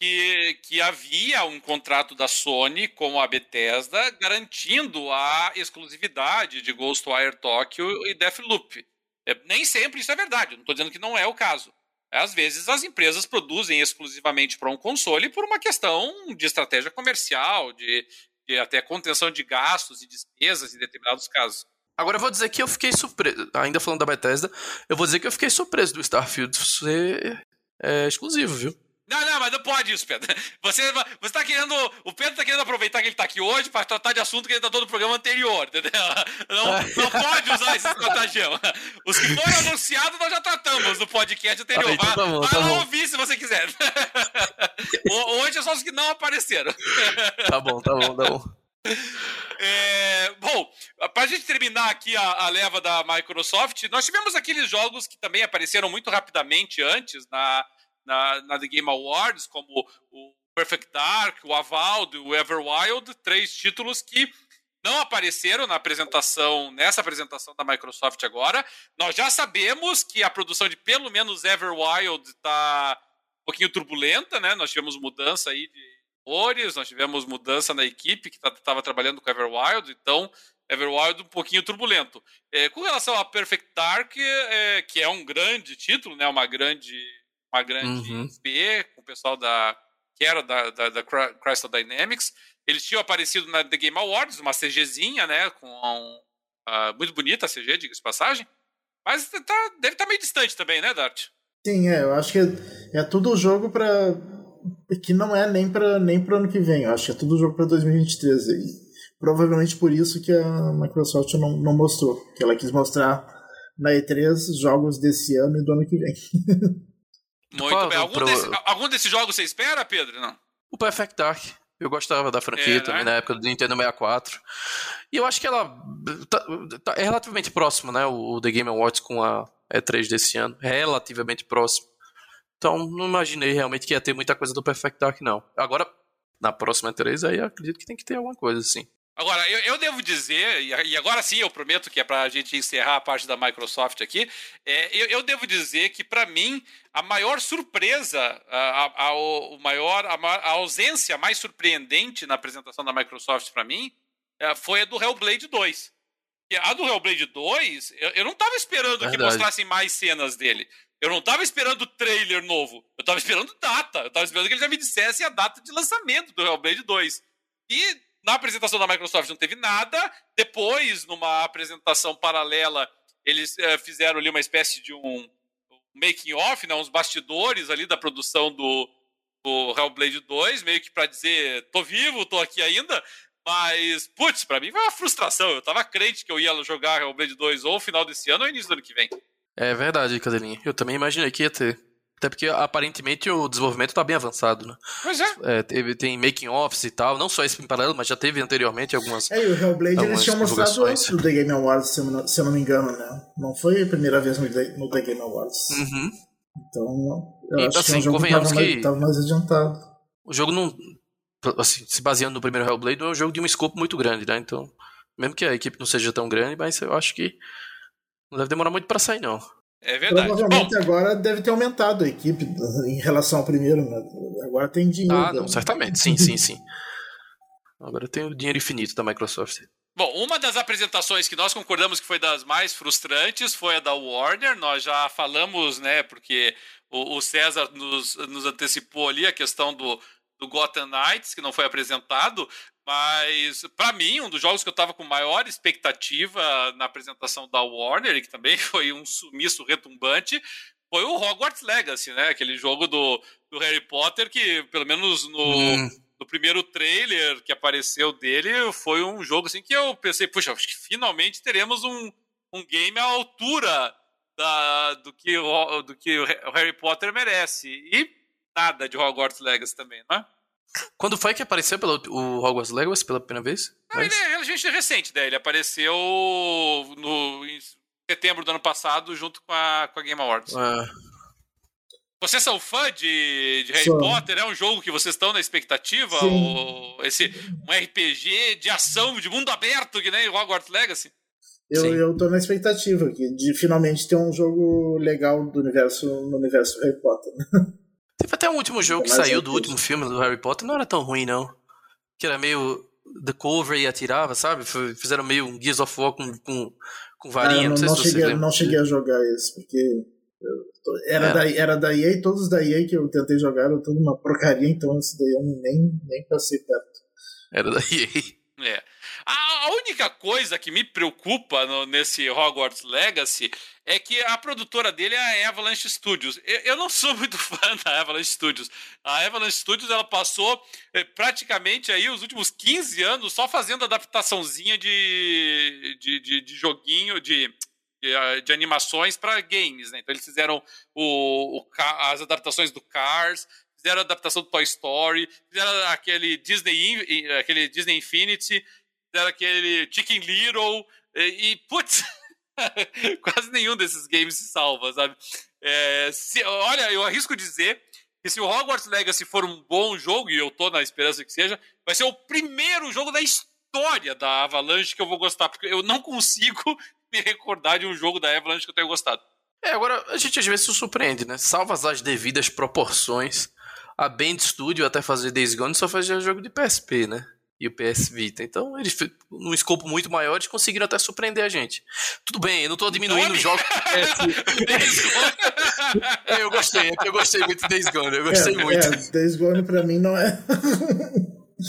S1: que, que havia um contrato da Sony com a Bethesda garantindo a exclusividade de Ghostwire Tokyo e Deathloop. É, nem sempre isso é verdade, não estou dizendo que não é o caso. Às vezes as empresas produzem exclusivamente para um console por uma questão de estratégia comercial, de, de até contenção de gastos e despesas em determinados casos.
S3: Agora eu vou dizer que eu fiquei surpreso, ainda falando da Bethesda, eu vou dizer que eu fiquei surpreso do Starfield ser é, exclusivo, viu?
S1: Não, não, mas não pode isso, Pedro. Você, você tá querendo. O Pedro tá querendo aproveitar que ele tá aqui hoje para tratar de assunto que ele tratou no programa anterior, entendeu? Não, não pode usar esses contagião. Os que foram anunciados nós já tratamos no podcast anterior. Ah, então tá bom, vai tá lá ouvir se você quiser. Hoje é só os que não apareceram.
S3: Tá bom, tá bom, tá bom.
S1: É, bom, para a gente terminar aqui a, a, leva da Microsoft, nós tivemos aqueles jogos que também apareceram muito rapidamente antes na, na, na The Game Awards, como o Perfect Dark, o Avaldo, o Everwild, três títulos que não apareceram na apresentação, nessa apresentação da Microsoft agora. Nós já sabemos que a produção de pelo menos Everwild está um pouquinho turbulenta, né? Nós tivemos mudança aí de jogadores, nós tivemos mudança na equipe que estava tá, trabalhando com Everwild, então Everwild um pouquinho turbulento. É, com relação a Perfect Dark, é, que é um grande título, né, uma grande, uma grande uhum. Com o pessoal da que era da, da, da Crystal Dynamics, eles tinham aparecido na The Game Awards, uma CGzinha, né, com um, uh, muito bonita a CG, diga-se passagem, mas tá, deve estar tá meio distante também, né, Dart?
S2: Sim, é, eu acho que é, é tudo jogo para que não é nem para nem pro ano que vem. Eu acho que é tudo jogo para 2023. E provavelmente por isso que a Microsoft não, não mostrou. Que ela quis mostrar na E3 jogos desse ano e do ano que vem.
S1: Muito Qual, bem. Algum, pro... desse, algum desses jogos você espera, Pedro? Não?
S3: O Perfect Dark. Eu gostava da franquia é, também né? na época do Nintendo 64. E eu acho que ela tá, tá, é relativamente próxima, né? O, o The Game Awards com a E3 desse ano. Relativamente próximo. Então, não imaginei realmente que ia ter muita coisa do Perfect Dark, não. Agora, na próxima 3, aí acredito que tem que ter alguma coisa, assim.
S1: Agora, eu, eu, devo dizer, e agora sim eu prometo que é para a gente encerrar a parte da Microsoft aqui, é, eu, eu, devo dizer que, para mim, a maior surpresa, a, a, a, maior, a, ausência mais surpreendente na apresentação da Microsoft, para mim, é, foi a do Hellblade 2. A do Hellblade 2, eu, eu não estava esperando Verdade. que mostrassem mais cenas dele. Eu não tava esperando trailer novo. Eu tava esperando data. Eu tava esperando que ele já me dissesse a data de lançamento do Hellblade 2. E na apresentação da Microsoft não teve nada. Depois, numa apresentação paralela, eles é, fizeram ali uma espécie de um making off, né, uns bastidores ali da produção do, do Hellblade 2, meio que para dizer, tô vivo, tô aqui ainda. Mas, putz, pra mim foi uma frustração. Eu tava crente que eu ia jogar Hellblade 2 ou final desse ano ou início do ano que vem.
S3: É verdade, Cadelinha. Eu também imaginei que ia ter. Até porque aparentemente o desenvolvimento tá bem avançado, né?
S1: Pois é.
S3: é teve, tem making offs e tal, não só esse em paralelo, mas já teve anteriormente algumas.
S2: É, e o Hellblade eles tinham mostrado antes do The Game Awards, se eu, não, se eu não me engano, né? Não foi a primeira vez no The, no The Game Awards.
S3: Uhum.
S2: Então, eu
S3: E,
S2: acho
S3: assim,
S2: que é um jogo que
S3: convenhamos
S2: mais,
S3: que-
S2: tava mais adiantado.
S3: O jogo não. Assim, se baseando no primeiro Hellblade, é um jogo de um escopo muito grande, né? Então, mesmo que a equipe não seja tão grande, mas eu acho que não deve demorar muito pra sair, não.
S1: É verdade. Bom,
S2: Provavelmente agora deve ter aumentado a equipe em relação ao primeiro, né? Agora tem dinheiro.
S3: Ah, não,
S2: né?
S3: certamente. Sim, sim, sim. Agora tem o dinheiro infinito da Microsoft.
S1: Bom, uma das apresentações que nós concordamos que foi das mais frustrantes foi a da Warner. Nós já falamos, né, porque o, o César nos, nos antecipou ali a questão do, do Gotham Knights, que não foi apresentado. Mas, para mim, um dos jogos que eu estava com maior expectativa na apresentação da Warner, e que também foi um sumiço retumbante, foi o Hogwarts Legacy, né? Aquele jogo do, do Harry Potter que, pelo menos no,
S3: Hum,
S1: no primeiro trailer que apareceu dele, foi um jogo assim que eu pensei, puxa, acho que finalmente teremos um, um game à altura da, do, que do que o Harry Potter merece. E nada de Hogwarts Legacy também, não é?
S3: Quando foi que apareceu pelo, o Hogwarts Legacy pela primeira vez?
S1: Não, ele é relativamente recente, né? Ele apareceu no, em setembro do ano passado, junto com a, com a Game Awards.
S3: Ah,
S1: Vocês são fã de, de Harry
S2: Sou.
S1: Potter? É um jogo que vocês estão na expectativa?
S2: Sim.
S1: Ou esse, um RPG de ação, de mundo aberto, que nem Hogwarts Legacy?
S2: Eu,
S3: Sim.
S2: eu tô na expectativa aqui de finalmente ter um jogo legal do universo no universo Harry Potter.
S3: Teve até um último jogo que
S2: Mas
S3: saiu
S2: é
S3: do
S2: que-
S3: último filme do Harry Potter, não era tão ruim, não. Que era meio The Cover e atirava, sabe? Fizeram meio um Gears of War com, com, com varinha, não,
S2: não,
S3: sei
S2: não
S3: se você
S2: cheguei,
S3: lembra.
S2: não cheguei a jogar esse, porque tô- era,
S3: É.
S2: da, era da EA, todos da EA que eu tentei jogar, eu tô numa porcaria, então esse daí eu nem, nem passei perto.
S3: Era da EA.
S1: É. A, a única coisa que me preocupa no- nesse Hogwarts Legacy é que a produtora dele é a Avalanche Studios. Eu, eu não sou muito fã da Avalanche Studios. A Avalanche Studios ela passou eh, praticamente aí os últimos 15 anos só fazendo adaptaçãozinha de, de, de, de joguinho, de, de, ah, de animações para games. Né? Então eles fizeram o, o as adaptações do Cars, fizeram a adaptação do Toy Story, fizeram aquele Disney, In- aquele Disney Infinity, fizeram aquele Chicken Little, e, e, putz, quase nenhum desses games se salva, sabe? É, se- olha, eu arrisco dizer que se o Hogwarts Legacy for um bom jogo, e eu tô na esperança que seja, vai ser o primeiro jogo da história da Avalanche que eu vou gostar, porque eu não consigo me recordar de um jogo da Avalanche que eu tenha gostado.
S3: É, agora a gente às vezes se surpreende, né? Salvas as devidas proporções. A Band Studio até fazer Days Gone só fazia jogo de PSP, né? E o PS Vita. Então, eles, num escopo muito maior, eles conseguiram até surpreender a gente. Tudo bem, eu não tô diminuindo os jogos de PS. É, eu gostei, é que eu gostei muito de Days Gone, eu gostei
S2: é,
S3: muito.
S2: É, Days Gone pra mim não é.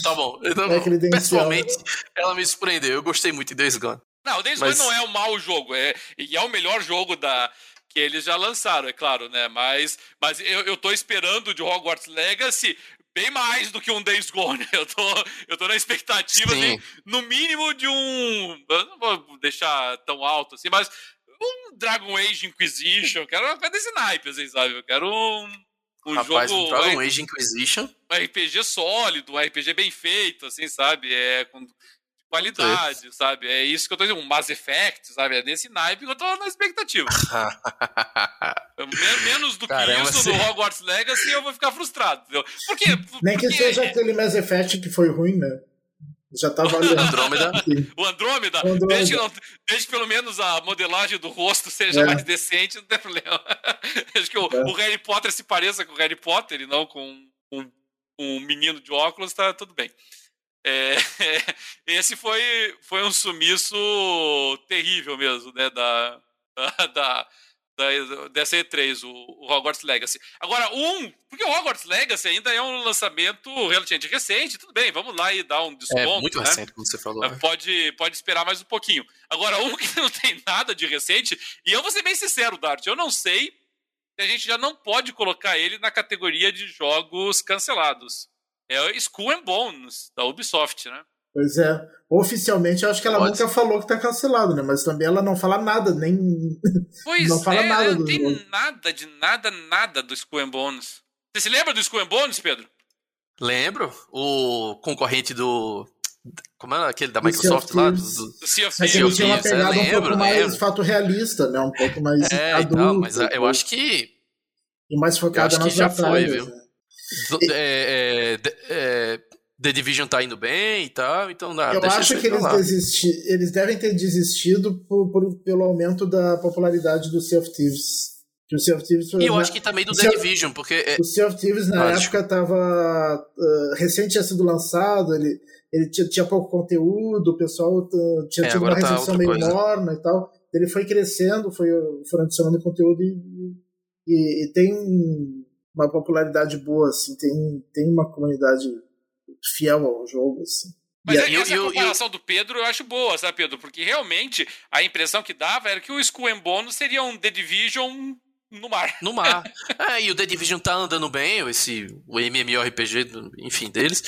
S3: Tá bom. Então,
S2: É
S3: pessoalmente, ela me surpreendeu. Eu gostei muito de Days Gone.
S1: Não, o Days
S3: Mas-
S1: Gone não é um mau jogo, é, e é o melhor jogo da que eles já lançaram, é claro, né? Mas, mas eu, eu tô esperando de Hogwarts Legacy bem mais do que um Days Gone. Eu tô, eu tô na expectativa,
S3: Sim.
S1: assim, no mínimo de um. Eu não vou deixar tão alto assim, mas um Dragon Age Inquisition. Eu quero uma coisa desse naipe, assim, sabe? Eu quero um, um
S3: Rapaz,
S1: jogo.
S3: o Dragon
S1: um
S3: Age Inquisition.
S1: RPG sólido, um RPG bem feito, assim, sabe? É com qualidade, sabe? É isso que eu tô dizendo, um Mass Effect, sabe? É nesse naipe que eu tô na expectativa. Men- Menos do
S3: Caramba,
S1: que isso
S3: você-
S1: do Hogwarts Legacy, eu vou ficar frustrado, entendeu? Por quê?
S2: Nem que
S1: Porque
S2: seja aquele Mass Effect que foi ruim, né? Já tá valendo.
S3: Andrômeda.
S1: O Andrômeda,
S2: O Andrômeda.
S1: Desde, que não- desde que pelo menos a modelagem do rosto seja
S2: É.
S1: mais decente, não tem problema. Desde que o,
S2: É.
S1: o Harry Potter se pareça com o Harry Potter e não com um, um menino de óculos, tá tudo bem. É, esse foi, foi um sumiço terrível mesmo, né? Da, da, da- da- dessa E3, o, o Hogwarts Legacy. Agora, um, porque o Hogwarts Legacy ainda é um lançamento relativamente recente, tudo bem, vamos lá e dar um desconto.
S3: É muito
S1: né?
S3: recente, como você falou. né?
S1: Pode, pode esperar mais um pouquinho. Agora, um que não tem nada de recente, e eu vou ser bem sincero, Dart, eu não sei e a gente já não pode colocar ele na categoria de jogos cancelados. É o Skull and Bones, da Ubisoft, né?
S2: Pois é. Oficialmente, eu acho que ela Pode. nunca falou que tá cancelado, né? Mas também ela não fala nada, nem.
S1: Pois não fala é, nada não tem jogo. nada de nada, nada do Skull and Bones. Você se lembra do Skull and Bones, Pedro?
S3: Lembro. O concorrente do. Como é aquele da Microsoft lá? Do, do
S2: Sea of Thieves. Mas ele tinha uma pegada lembro, um pouco mais lembro. fato realista, né? Um pouco mais.
S3: É, adulto, então, mas eu acho que.
S2: E mais focada nas
S3: já foi, viu? É, é, é, The Division tá indo bem e tal, então nada.
S2: Eu acho que eles, desisti eles devem ter desistido por, por, pelo aumento da popularidade do Sea of Thieves.
S3: Que o sea of Thieves e eu acho que também do The Division, porque.
S2: É- o Sea of Thieves na ah, época estava uh, recente tinha sido lançado, ele, ele tinha, tinha pouco conteúdo, o pessoal uh, tinha é, tido uma tá recepção tá meio coisa. morna e tal. Ele foi crescendo, foi, foi adicionando conteúdo e, e, e tem uma popularidade boa, assim, tem, tem uma comunidade fiel ao jogo, assim.
S1: Mas e, essa eu, comparação eu, do Pedro eu acho boa, sabe, Pedro? Porque realmente a impressão que dava era que o Skull and Bones seria um The Division no mar.
S3: No mar. é, e o The Division tá andando bem, esse, o MMORPG, enfim, deles.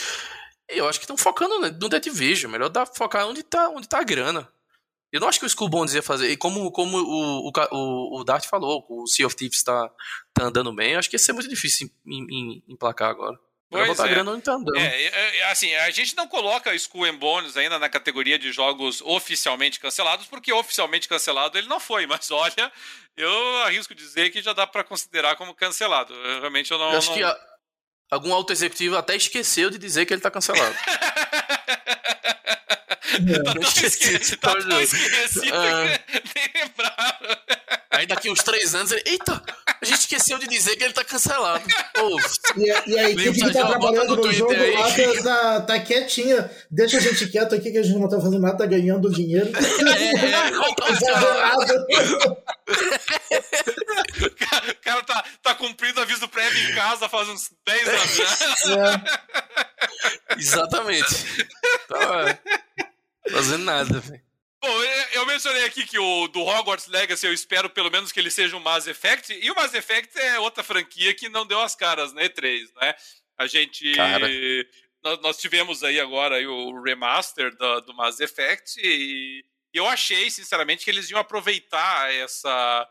S3: E eu acho que estão focando no The Division. Melhor dar, focar onde tá, onde tá a grana. Eu não acho que o Skull Bones ia fazer. E como, como o, o, o Dart falou, o Sea of Thieves tá, tá andando bem, eu acho que ia ser muito difícil em, em, emplacar agora.
S1: Pois botar é. grana onde tá andando. É, é, é, assim, a gente não coloca Skull and Bones ainda na categoria de jogos oficialmente cancelados, porque oficialmente cancelado ele não foi, mas olha, eu arrisco dizer que já dá para considerar como cancelado. Eu, realmente eu não.
S3: Eu acho
S1: não...
S3: que a, algum alto executivo até esqueceu de dizer que ele tá cancelado.
S1: tá tão esquecido, tá tão esquecido ah. que nem lembraram.
S3: Aí daqui uns três anos ele. Eita! A gente esqueceu de dizer que ele tá cancelado. Pô,
S2: e, e a equipe que tá trabalhando no, no jogo aí. lá tá, tá, tá, quietinha. Deixa a gente quieto aqui que a gente não tá fazendo nada, tá ganhando dinheiro. É, é, não tá.
S1: O cara tá, tá cumprindo aviso prévio em casa faz uns 10 anos.
S3: É. Exatamente. Tá fazendo nada, velho.
S1: Bom, eu mencionei aqui que o do Hogwarts Legacy eu espero pelo menos que ele seja um Mass Effect, e o Mass Effect é outra franquia que não deu as caras na E3, né? A gente. Nós, nós, tivemos aí agora aí o remaster do, do Mass Effect, e eu achei, sinceramente, que eles iam aproveitar essa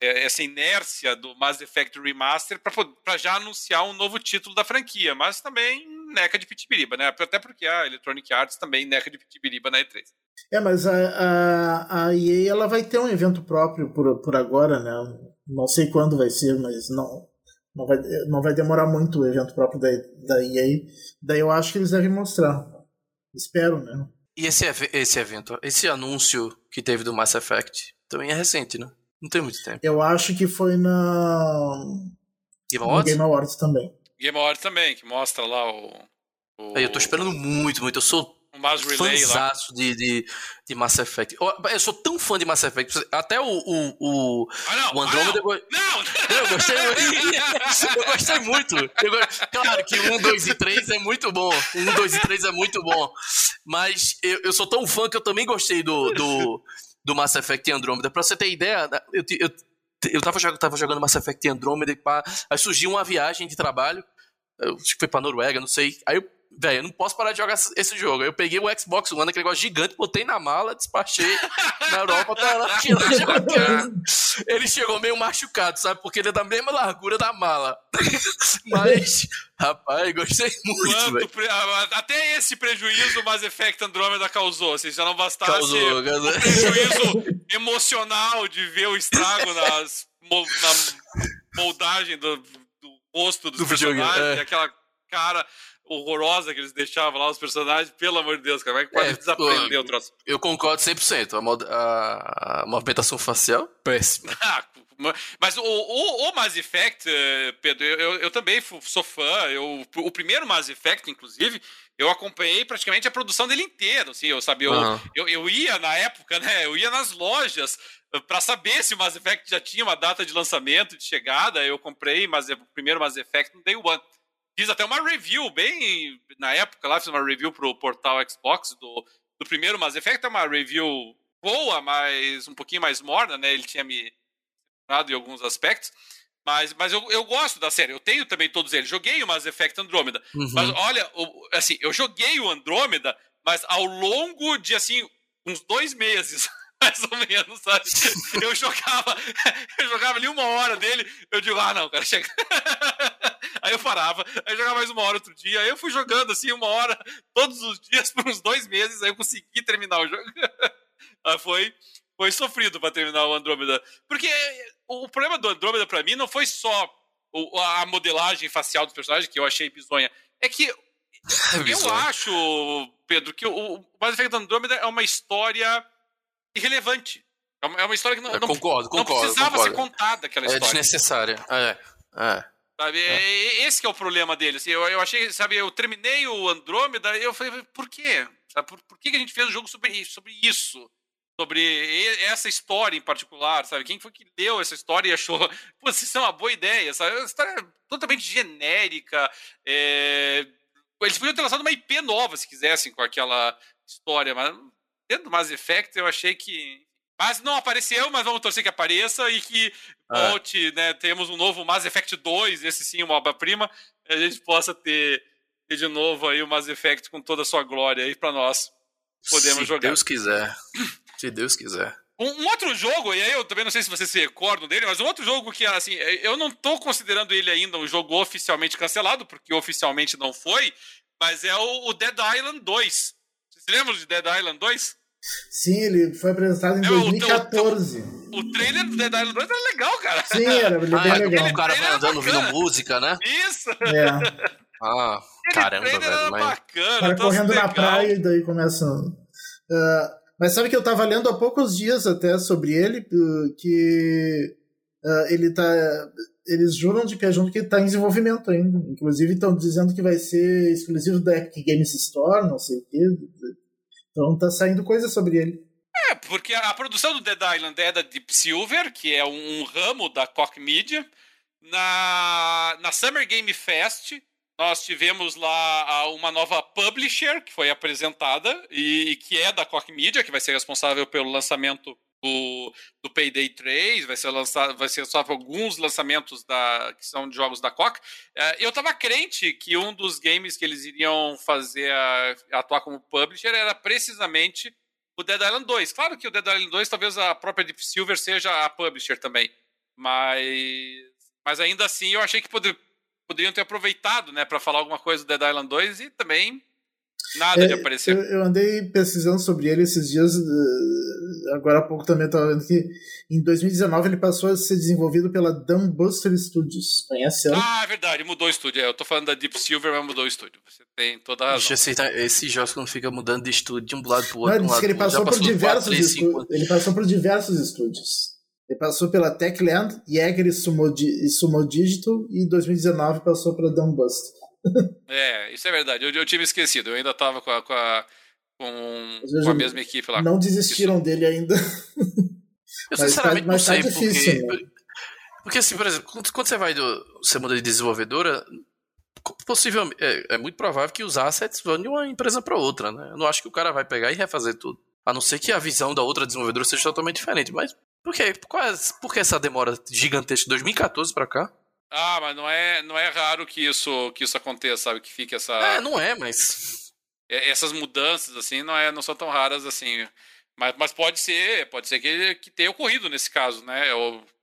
S1: é, essa inércia do Mass Effect Remaster para já anunciar um novo título da franquia, mas também neca de pitibiriba, né? Até porque a Electronic Arts também neca de pitibiriba na E3.
S2: É, mas a, a, a EA ela vai ter um evento próprio por, por agora, né? Não sei quando vai ser, mas não, não, vai, não vai demorar muito o evento próprio da, da EA. Daí eu acho que eles devem mostrar. Espero, né?
S3: E esse, esse evento, esse anúncio que teve do Mass Effect, também é recente, né? Não tem muito tempo.
S2: Eu acho que foi na.
S3: Game Awards?
S2: Game Awards também.
S1: Game Awards também, que mostra lá o.
S3: o... Eu tô esperando muito, muito. Eu sou fãzaço de, de, de Mass Effect. Eu, eu, sou tão fã de Mass Effect. Até o, o, o,
S1: ah, não,
S3: o Andromeda.
S1: Ah, não, não.
S3: Eu gostei muito. eu gostei muito. Eu, claro que 1, 2 e 3 é muito bom. 1, 2 e 3 é muito bom. Mas eu, eu sou tão fã que eu também gostei do, do, do Mass Effect Andromeda. Pra você ter ideia, eu, eu, eu tava, tava jogando Mass Effect Andromeda e pá, aí surgiu uma viagem de trabalho. Eu, acho que foi pra Noruega, não sei. Aí eu velho, eu não posso parar de jogar esse jogo. Eu peguei o Xbox One, aquele negócio gigante, botei na mala, despachei na Europa, tá lá, Ele chegou meio machucado, sabe? Porque ele é da mesma largura da mala. Mas, rapaz, gostei muito,
S1: pre... Até esse prejuízo o Mass Effect Andromeda causou. Assim, já não bastasse causou, o prejuízo emocional de ver o estrago nas, na moldagem do, do rosto dos do personagens, é. aquela cara horrorosa que eles deixavam lá, os personagens, pelo amor de Deus, cara, como é que pode é, desaprender o troço?
S3: Eu concordo 100%. A, mod, a, a movimentação facial, péssima.
S1: Ah, mas o, o, o, Mass Effect, eh, Pedro, eu, eu também sou fã. Eu, o primeiro Mass Effect, inclusive, eu acompanhei praticamente a produção dele inteiro. Assim, eu sabia, uhum. eu, eu, ia na época, né? Eu ia nas lojas eh, para saber se o Mass Effect já tinha uma data de lançamento, de chegada. Eu comprei mas, o primeiro Mass Effect no Day One. Fiz até uma review, bem na época lá, fiz uma review pro portal Xbox do, do primeiro Mass Effect, é uma review boa, mas um pouquinho mais morna, né? Ele tinha me em alguns aspectos. Mas, mas eu, eu gosto da série, eu tenho também todos eles. Joguei o Mass Effect Andromeda. Uhum. Mas olha, assim, eu joguei o Andromeda, mas ao longo de assim, uns dois meses. mais ou menos, sabe? Eu jogava, eu jogava ali uma hora dele, eu digo, ah, não, cara, chega. Aí eu parava, aí eu jogava mais uma hora outro dia, aí eu fui jogando assim uma hora todos os dias por uns dois meses, aí eu consegui terminar o jogo. Aí foi, foi sofrido para terminar o Andrômeda. Porque o problema do Andrômeda para mim não foi só a modelagem facial dos personagens, que eu achei bizonha, é que é eu acho, Pedro, que o Mass Effect Andrômeda é uma história irrelevante. É uma, é uma história que não,
S3: não, concordo,
S1: não
S3: concordo,
S1: precisava
S3: concordo.
S1: ser contada aquela
S3: é
S1: história.
S3: É desnecessária. É, é.
S1: Sabe, é. Esse é o problema dele. Assim, eu, eu achei, sabe, eu terminei o Andrômeda e eu falei, por quê? Sabe, por, por que a gente fez um jogo sobre, sobre isso? Sobre essa história em particular, sabe? Quem foi que leu essa história e achou, pô, isso é uma boa ideia, sabe? Uma história totalmente genérica. É... Eles podiam ter lançado uma IP nova, se quisessem, com aquela história, mas dentro do Mass Effect eu achei que. Mas não apareceu, mas vamos torcer que apareça e que é. volte, né? Temos um novo Mass Effect 2, esse sim, uma obra-prima, a gente possa ter, ter, de novo aí o Mass Effect com toda a sua glória aí para nós podemos
S3: Se
S1: jogar.
S3: Se Deus quiser. Se Deus quiser.
S1: Um, um, outro jogo, e aí eu também não sei se vocês se recordam dele, mas um outro jogo que, assim, eu não tô considerando ele ainda um jogo oficialmente cancelado, porque oficialmente não foi, mas é o, o Dead Island 2. Vocês lembram de Dead Island 2?
S2: Sim, ele foi apresentado em é, 2014.
S1: O, o, o, trailer do Dead Island 2 era legal, cara.
S2: Sim, era ele ah, bem legal.
S3: O cara vai andando ouvindo música, né?
S1: Isso!
S2: É.
S3: Ah, caramba, velho. Mas...
S1: Bacana,
S2: o cara correndo legal. na praia e daí começa... Uh, mas sabe que eu tava lendo há poucos dias até sobre ele, que uh, ele tá... Eles juram de pé junto que ele tá em desenvolvimento ainda. Inclusive estão dizendo que vai ser exclusivo da Epic Games Store, não sei o quê então tá saindo coisa sobre ele.
S1: É, porque a produção do Dead Island é da Deep Silver, que é um, ramo da Koch Media. Na, na Summer Game Fest, nós tivemos lá uma nova publisher que foi apresentada e, e que é da Koch Media, que vai ser responsável pelo lançamento do, do Payday 3, vai ser lançado, vai ser só alguns lançamentos da, que são de jogos da Koch. É, eu tava crente que um dos games que eles iriam fazer a, atuar como publisher era precisamente o Dead Island 2. Claro que o Dead Island 2 talvez a própria Deep Silver seja a publisher também, mas mas ainda assim eu achei que poder, poderiam ter aproveitado, né, para falar alguma coisa do Dead Island 2 e também Nada é, de aparecer.
S2: Eu, eu, andei pesquisando sobre ele esses dias. Eh, agora há pouco também estava vendo que em 2019 ele passou a ser desenvolvido pela Dumbbuster Studios. Conhece ela?
S1: Ah, é verdade, mudou o estúdio. É, eu tô falando da Deep Silver, mas mudou o estúdio. Você tem toda a razão.
S3: Esse, esse jogos não fica mudando de estúdio de um lado pro outro.
S2: Não, ele, um que ele passou, por diversos estúdios. Ele passou por diversos estúdios. Ele passou pela Techland, Jäger e Sumo, e Sumo Digital e em 2019 passou pela Dumbbuster
S1: é, isso é verdade. Eu, eu tinha me esquecido. Eu ainda tava com a, com a, com, com a mesma equipe lá.
S2: Não desistiram isso. dele ainda.
S3: Eu tá- sinceramente mas tá, não sei tá difícil, porque. Né? Porque assim, por exemplo, quando você vai do. Você muda de desenvolvedora, possivelmente. É, é, muito provável que os assets vão de uma empresa para outra, né? Eu não acho que o cara vai pegar e refazer tudo. A não ser que a visão da outra desenvolvedora seja totalmente diferente. Mas por é, por que essa demora gigantesca de 2014 para cá?
S1: Ah, mas não é, não é raro que isso, que isso aconteça, sabe? Que fique essa.
S3: É, não é, mas.
S1: Essas mudanças, assim, não, é, não são tão raras assim. Mas, mas pode ser, pode ser que, que tenha ocorrido nesse caso, né? É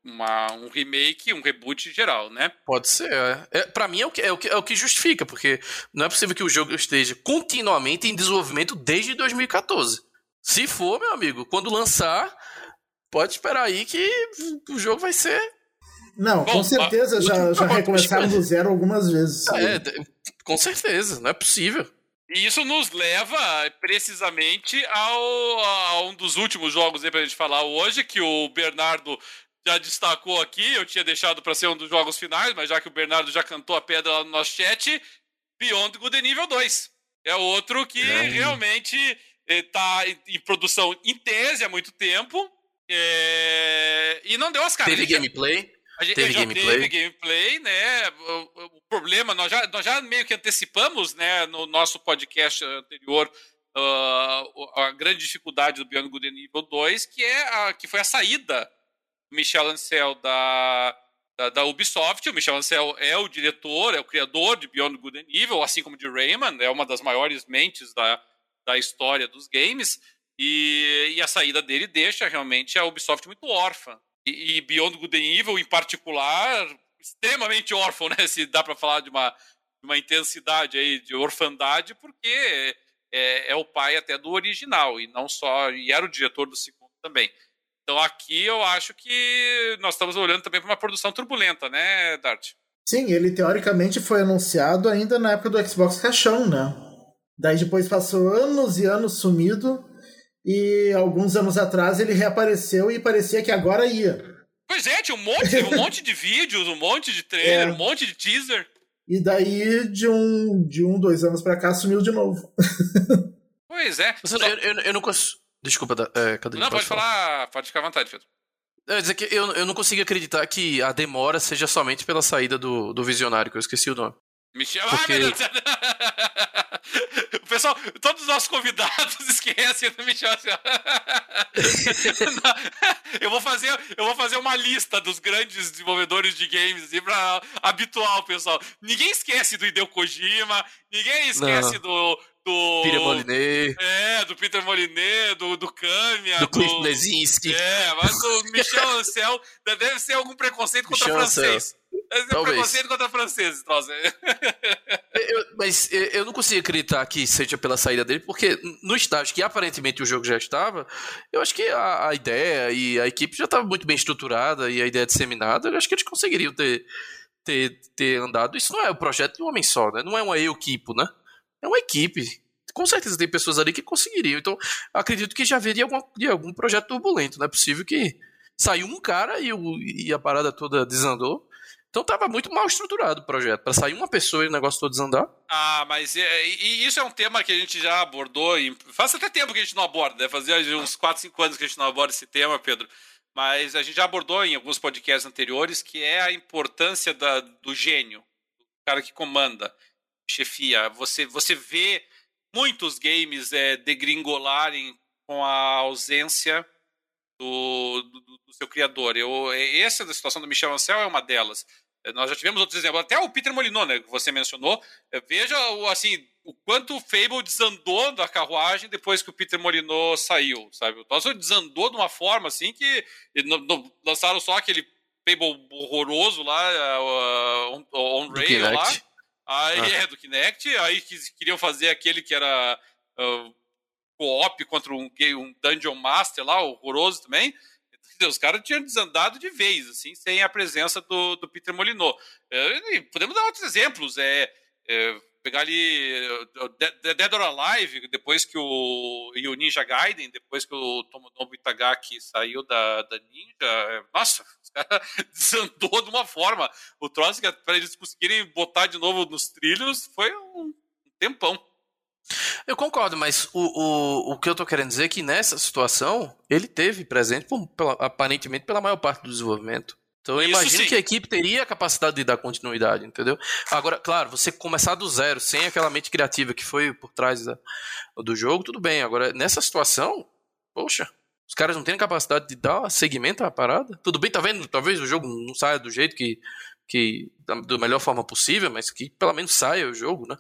S1: uma, um remake, um reboot geral, né?
S3: Pode ser. É. É, para mim é o, que, é, o que, é o que justifica, porque não é possível que o jogo esteja continuamente em desenvolvimento desde 2014. Se for, meu amigo, quando lançar, pode esperar aí que o jogo vai ser
S2: não, Bom, com certeza já, já recomeçaram do zero algumas vezes.
S3: É, com certeza, não é possível.
S1: E isso nos leva precisamente ao, a um dos últimos jogos aí pra gente falar hoje, que o Bernardo já destacou aqui, eu tinha deixado para ser um dos jogos finais, mas já que o Bernardo já cantou a pedra lá no nosso chat, Beyond Good Nível 2. É outro que é. realmente está em produção em tese há muito tempo é... e não deu as caras.
S3: Teve gameplay?
S1: A gente teve já gameplay. teve gameplay, né? O, o, problema, nós já, nós já meio que antecipamos, né, no nosso podcast anterior, uh, a grande dificuldade do Beyond Good Nível 2, que, é a, que foi a saída Michel Ancel da, da, da, Ubisoft. O Michel Ancel é o diretor, é o criador de Beyond Good and Evil, assim como de Rayman, é uma das maiores mentes da, da história dos games. E, e a saída dele deixa realmente a Ubisoft muito órfã. E, Beyond Good and Evil, em particular, extremamente órfão, né? Se dá para falar de uma, uma intensidade aí de orfandade, porque é, é, o pai até do original e não só e era o diretor do segundo também. Então aqui eu acho que nós estamos olhando também para uma produção turbulenta, né, Dart?
S2: Sim, ele teoricamente foi anunciado ainda na época do Xbox Caixão, né? Daí depois passou anos e anos sumido e alguns anos atrás ele reapareceu e parecia que agora ia.
S1: Pois é, tinha um monte, um monte de vídeos, um monte de trailer, é. um monte de teaser.
S2: E daí, de um, de um dois anos pra cá, sumiu de novo.
S1: pois é.
S3: Só... Eu, eu, eu, não consigo. Desculpa, é, cadê
S1: Não, pode, pode falar? falar, pode ficar à vontade, Pedro.
S3: É, dizer que eu, eu não consigo acreditar que a demora seja somente pela saída do, do visionário, que eu esqueci o nome.
S1: Michel, Porque... ah, meu Deus. O pessoal, todos os nossos convidados esquecem do Michel. Assim, eu vou fazer, eu vou fazer uma lista dos grandes desenvolvedores de games assim, para habituar o pessoal. Ninguém esquece do Hideo Kojima, ninguém esquece não. do do.
S3: Peter Moliné.
S1: É, do Peter Moliné, do, do Kamiya.
S3: Do, do Cliff Lesinski.
S1: É, mas o Michel Ancel deve ser algum preconceito contra Michel francês. Deve ser preconceito contra francês, troço.
S3: eu, mas eu não consigo acreditar que seja pela saída dele, porque no estágio que aparentemente o jogo já estava, eu acho que a, a ideia e a equipe já estava muito bem estruturada e a ideia disseminada, eu acho que eles conseguiriam ter, ter, ter andado. Isso não é o projeto de um homem só, né? Não é uma equipe, né? é uma equipe. Com certeza tem pessoas ali que conseguiriam. Então, acredito que já haveria algum, algum projeto turbulento. Não é possível que saiu um cara e, o, e a parada toda desandou. Então estava muito mal estruturado o projeto. Para sair uma pessoa e o negócio todo desandar.
S1: Ah, mas é, e isso é um tema que a gente já abordou. Em, faz até tempo que a gente não aborda, né? Fazia uns 4, 5 anos que a gente não aborda esse tema, Pedro. Mas a gente já abordou em alguns podcasts anteriores que é a importância da, do gênio, do cara que comanda chefia. Você, você vê muitos games é, degringolarem com a ausência do, do, do, seu criador. Eu, é, essa da situação do Michel Ancel é uma delas. É, nós já tivemos outros exemplos, até o Peter Molyneux, né, que você mencionou. É, veja assim, o quanto o Fable desandou da carruagem depois que o Peter Molyneux saiu, sabe? O Tosso desandou de uma forma assim que lançaram só aquele Fable horroroso lá, uh, on, on rail lá. Aí ah. é do Kinect, aí que queriam fazer aquele que era uh, co-op contra um, um Dungeon Master lá, horroroso também. Os caras tinham desandado de vez, assim, sem a presença do, do Peter Molyneux. É, podemos dar outros exemplos. É, é, pegar ali Dead or Alive, depois que o. E o Ninja Gaiden, depois que o Tomonobu Itagaki saiu da, da Ninja. É, nossa, os caras desandou de uma forma. O troço que para eles conseguirem botar de novo nos trilhos foi um tempão.
S3: Eu concordo, mas o, o, o que eu tô querendo dizer é que nessa situação ele teve presente, por, pela, aparentemente, pela maior parte do desenvolvimento. Então eu imagino sim. que a equipe teria a capacidade de dar continuidade, entendeu? Agora, claro, você começar do zero, sem aquela mente criativa que foi por trás da, do jogo, tudo bem. Agora, nessa situação, poxa, os caras não têm capacidade de dar segmento à parada. Tudo bem, tá vendo? Talvez o jogo não saia do jeito que. que da, melhor forma possível, mas que pelo menos saia o jogo, né?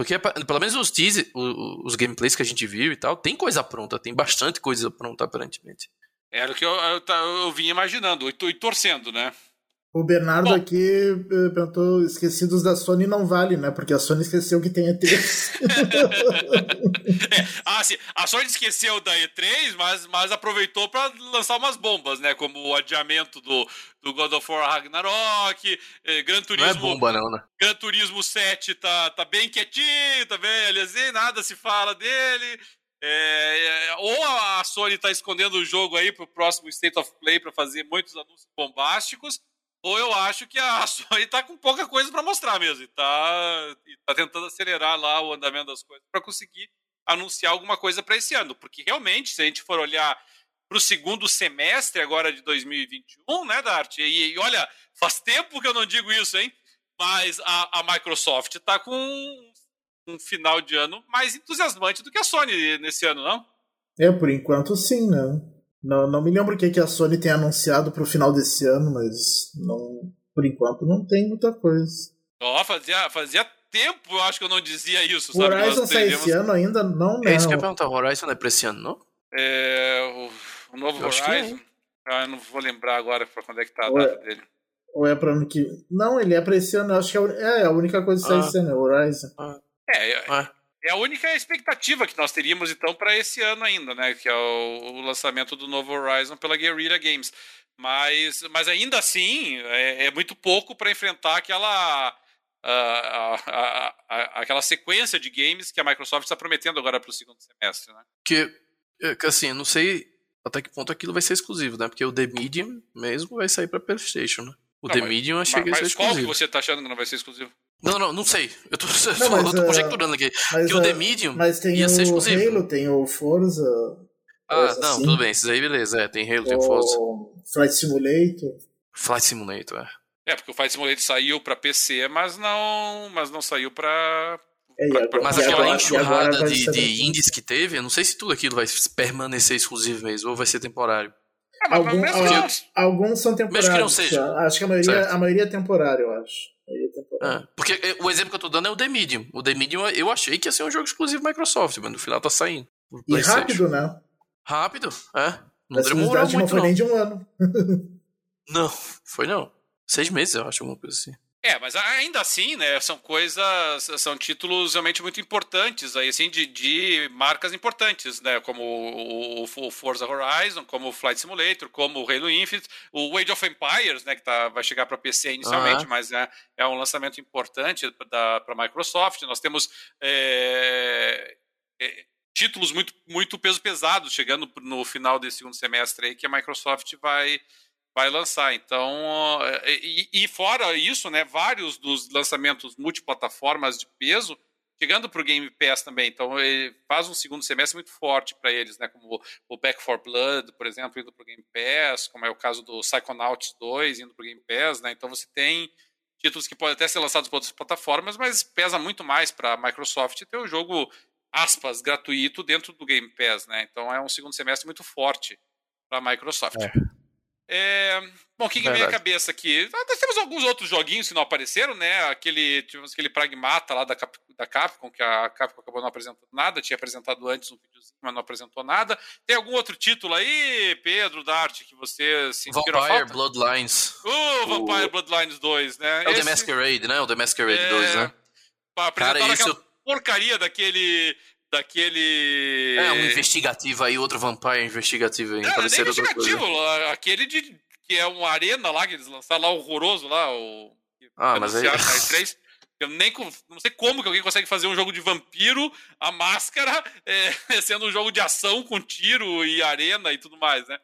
S3: Porque pelo menos os teasers, os, os gameplays que a gente viu e tal, tem coisa pronta, tem bastante coisa pronta aparentemente.
S1: Era o que eu, eu, eu vinha imaginando, e, e torcendo, né?
S2: O Bernardo Bom, aqui eh, perguntou: esquecidos da Sony não vale, né? Porque a Sony esqueceu que tem E3.
S1: é, ah, sim, a Sony esqueceu da E3, mas, mas aproveitou para lançar umas bombas, né? Como o adiamento do, do God of War Ragnarok, eh, Gran Turismo. Não é
S3: bomba, não, né?
S1: Gran Turismo 7 tá, tá bem quietinho, tá bem, aliás, nada se fala dele. É, é, ou a Sony está escondendo o jogo aí para o próximo State of Play para fazer muitos anúncios bombásticos, ou eu acho que a Sony está com pouca coisa para mostrar mesmo, e está tá tentando acelerar lá o andamento das coisas para conseguir anunciar alguma coisa para esse ano, porque realmente, se a gente for olhar para o segundo semestre agora de 2021, né, Dart? E, e, olha, faz tempo que eu não digo isso, hein? Mas a, a Microsoft está com um final de ano mais entusiasmante do que a Sony nesse ano, não?
S2: É, por enquanto sim, né? Não, não me lembro o que, que a Sony tem anunciado pro final desse ano, mas não, por enquanto não tem muita coisa.
S1: Ó, oh, fazia, fazia tempo eu acho que eu não dizia isso,
S2: sabe? Horizon sai esse ano ainda? Não, não.
S3: É isso que eu ia perguntar, o Horizon é pra esse ano, não?
S1: É, o, o novo eu Horizon. Ah, eu não vou lembrar agora pra quando é que tá a data é, dele.
S2: Ou é pra ano que. Não, ele é pra esse ano, acho que é, é a única coisa que sai ah. esse ano, é o Horizon.
S1: Ah. É, é, ah. é a única expectativa que nós teríamos então para esse ano ainda, né? Que é o, o, lançamento do novo Horizon pela Guerrilla Games. Mas, mas ainda assim, é, é muito pouco para enfrentar aquela. A, a, a, aquela sequência de games que a Microsoft está prometendo agora para o segundo semestre, né?
S3: Que, que assim, não sei até que ponto aquilo vai ser exclusivo, né? Porque o The Medium mesmo vai sair para PlayStation, né? O não, The mas, Medium eu achei que ia ser exclusivo.
S1: Mas qual que você tá achando que não vai ser exclusivo?
S3: Não, não, não sei. Eu tô, não, mas, eu tô conjecturando aqui. Mas, que o The Medium
S2: mas tem
S3: ia ser exclusivo.
S2: Halo, tem o Forza.
S3: Ah, não, assim. tudo bem. Esses aí, beleza. É, tem Halo, o tem o Forza.
S2: Flight Simulator.
S3: Flight Simulator, é.
S1: É, porque o Flight Simulator saiu pra PC, mas não, mas não saiu pra,
S3: é, agora, mas aquela enxurrada de, de indies que teve, eu não sei se tudo aquilo vai permanecer exclusivo mesmo, ou vai ser temporário.
S2: É, Algum, alguns são temporários. Mesmo que não seja. Acho que a maioria, a maioria é temporário, eu acho.
S3: É, porque o exemplo que eu tô dando é o The Medium. O The Medium eu achei que ia ser um jogo exclusivo Microsoft, mas no final tá saindo.
S2: E rápido, né?
S3: Rápido, é. Não demorou muito,
S2: não foi nem de um ano.
S3: não, foi não. Seis meses, eu acho, alguma coisa assim.
S1: É, mas ainda assim, né, são coisas, são títulos realmente muito importantes, aí, assim, de, de marcas importantes, né, como o, o, Forza Horizon, como o Flight Simulator, como o Halo Infinite, o Age of Empires, né, que tá, vai chegar para PC inicialmente, uhum. mas é, é um lançamento importante para a Microsoft. Nós temos é, é, títulos muito, muito peso pesado chegando no final desse segundo semestre aí, que a Microsoft vai vai lançar. Então, e, e, fora isso, né, vários dos lançamentos multiplataformas de peso chegando para o Game Pass também. Então, faz um segundo semestre muito forte para eles, né, como o Back 4 Blood, por exemplo, indo para o Game Pass, como é o caso do Psychonauts 2 indo para o Game Pass, né? Então, você tem títulos que podem até ser lançados para outras plataformas, mas pesa muito mais para a Microsoft ter o jogo aspas gratuito dentro do Game Pass, né? Então, é um segundo semestre muito forte para a Microsoft. É. É, bom, o que, à cabeça aqui? Ah, nós temos alguns outros joguinhos que não apareceram, né? Aquele, tivemos aquele Pragmata lá da, Cap, da Capcom, que a Capcom acabou não apresentando nada, tinha apresentado antes um videozinho, mas não apresentou nada. Tem algum outro título aí, Pedro, Dart, que você se inspirou
S3: Vampire Bloodlines.
S1: Uh, Vampire o... Bloodlines 2, né?
S3: É o Esse... The Masquerade, né? O The Masquerade é... 2, né?
S1: Cara, isso... aquela porcaria daquele daquele.
S3: É, um investigativo aí, outro vampire investigativo aí.
S1: Não, não é investigativo, aquele de. que é uma arena lá que eles lançaram lá, horroroso lá, o.
S3: Ah, mas aí. 3.
S1: Eu nem não sei como que alguém consegue fazer um jogo de vampiro, a máscara, é, sendo um jogo de ação com tiro e arena e tudo mais, né?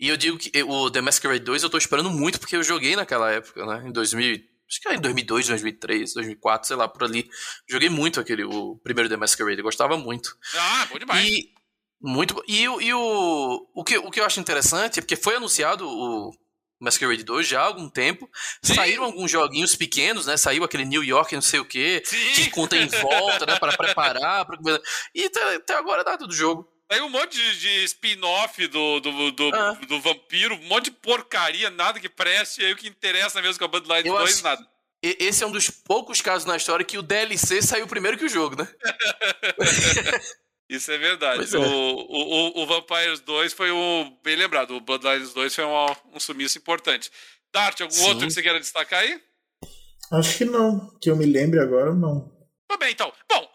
S3: E eu digo que o The Masquerade 2 eu tô esperando muito porque eu joguei naquela época, né? Em 2000, Acho que era em 2002, 2003, 2004, sei lá, por ali. Joguei muito aquele, o primeiro The Masquerade, gostava muito.
S1: Ah, bom demais.
S3: E, muito E, e o, o, que, o que eu acho interessante é porque foi anunciado o Masquerade 2 já há algum tempo. Sim. Saíram alguns joguinhos pequenos, né? Saiu aquele New York, não sei o quê, Sim. que conta em volta, né? Para preparar. Pra... E até, até agora nada do jogo.
S1: Aí um monte de, de spin-off do, do, do, ah. do, vampiro, um monte de porcaria, nada que preste, aí o que interessa mesmo com a Bloodline 2, acho... nada.
S3: Esse é um dos poucos casos na história que o DLC saiu primeiro que o jogo, né?
S1: Isso é verdade. É. O, o, o Vampires 2 foi um. Bem lembrado, o Bloodlines 2 foi um, um sumiço importante. Dart, algum Sim. outro que você queira destacar aí?
S2: Acho que não. Que eu me lembre agora, não.
S1: Tudo bem, então. Bom,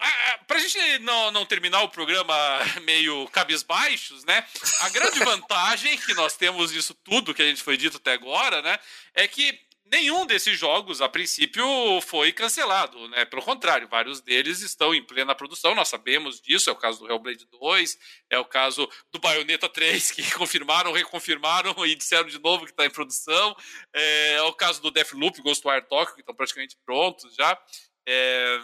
S1: para a gente não, não terminar o programa meio cabisbaixos, né? A grande vantagem que nós temos disso tudo que a gente foi dito até agora, né? É que nenhum desses jogos, a princípio, foi cancelado, né? Pelo contrário, vários deles estão em plena produção, nós sabemos disso, é o caso do Hellblade 2, é o caso do Bayonetta 3, que confirmaram, reconfirmaram e disseram de novo que está em produção, é, é, o caso do Deathloop, Ghostwire Tokyo, que estão praticamente prontos já. É,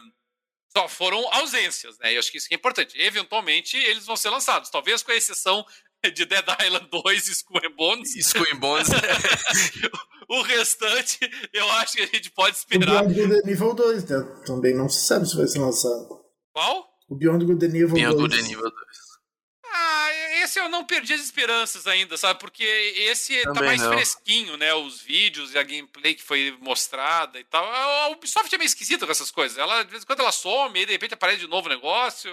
S1: só foram ausências, né? E eu acho que isso é importante. Eventualmente, eles vão ser lançados, talvez com a exceção de Dead Island 2 e Skull and Bones.
S3: Skull and Bones.
S1: o restante, eu acho que a gente pode esperar.
S2: O Beyond Good Nível 2, né? Também não se sabe se vai ser lançado.
S1: Qual?
S2: O Beyond Good Nível 2.
S3: Beyond Good Nível 2.
S1: Ah, esse eu não perdi as esperanças ainda, sabe? Porque esse tá Também tá mais não. fresquinho, né? Os vídeos e a gameplay que foi mostrada e tal. A Ubisoft é meio esquisita com essas coisas. Ela, de vez em quando ela some e de repente aparece de novo o negócio.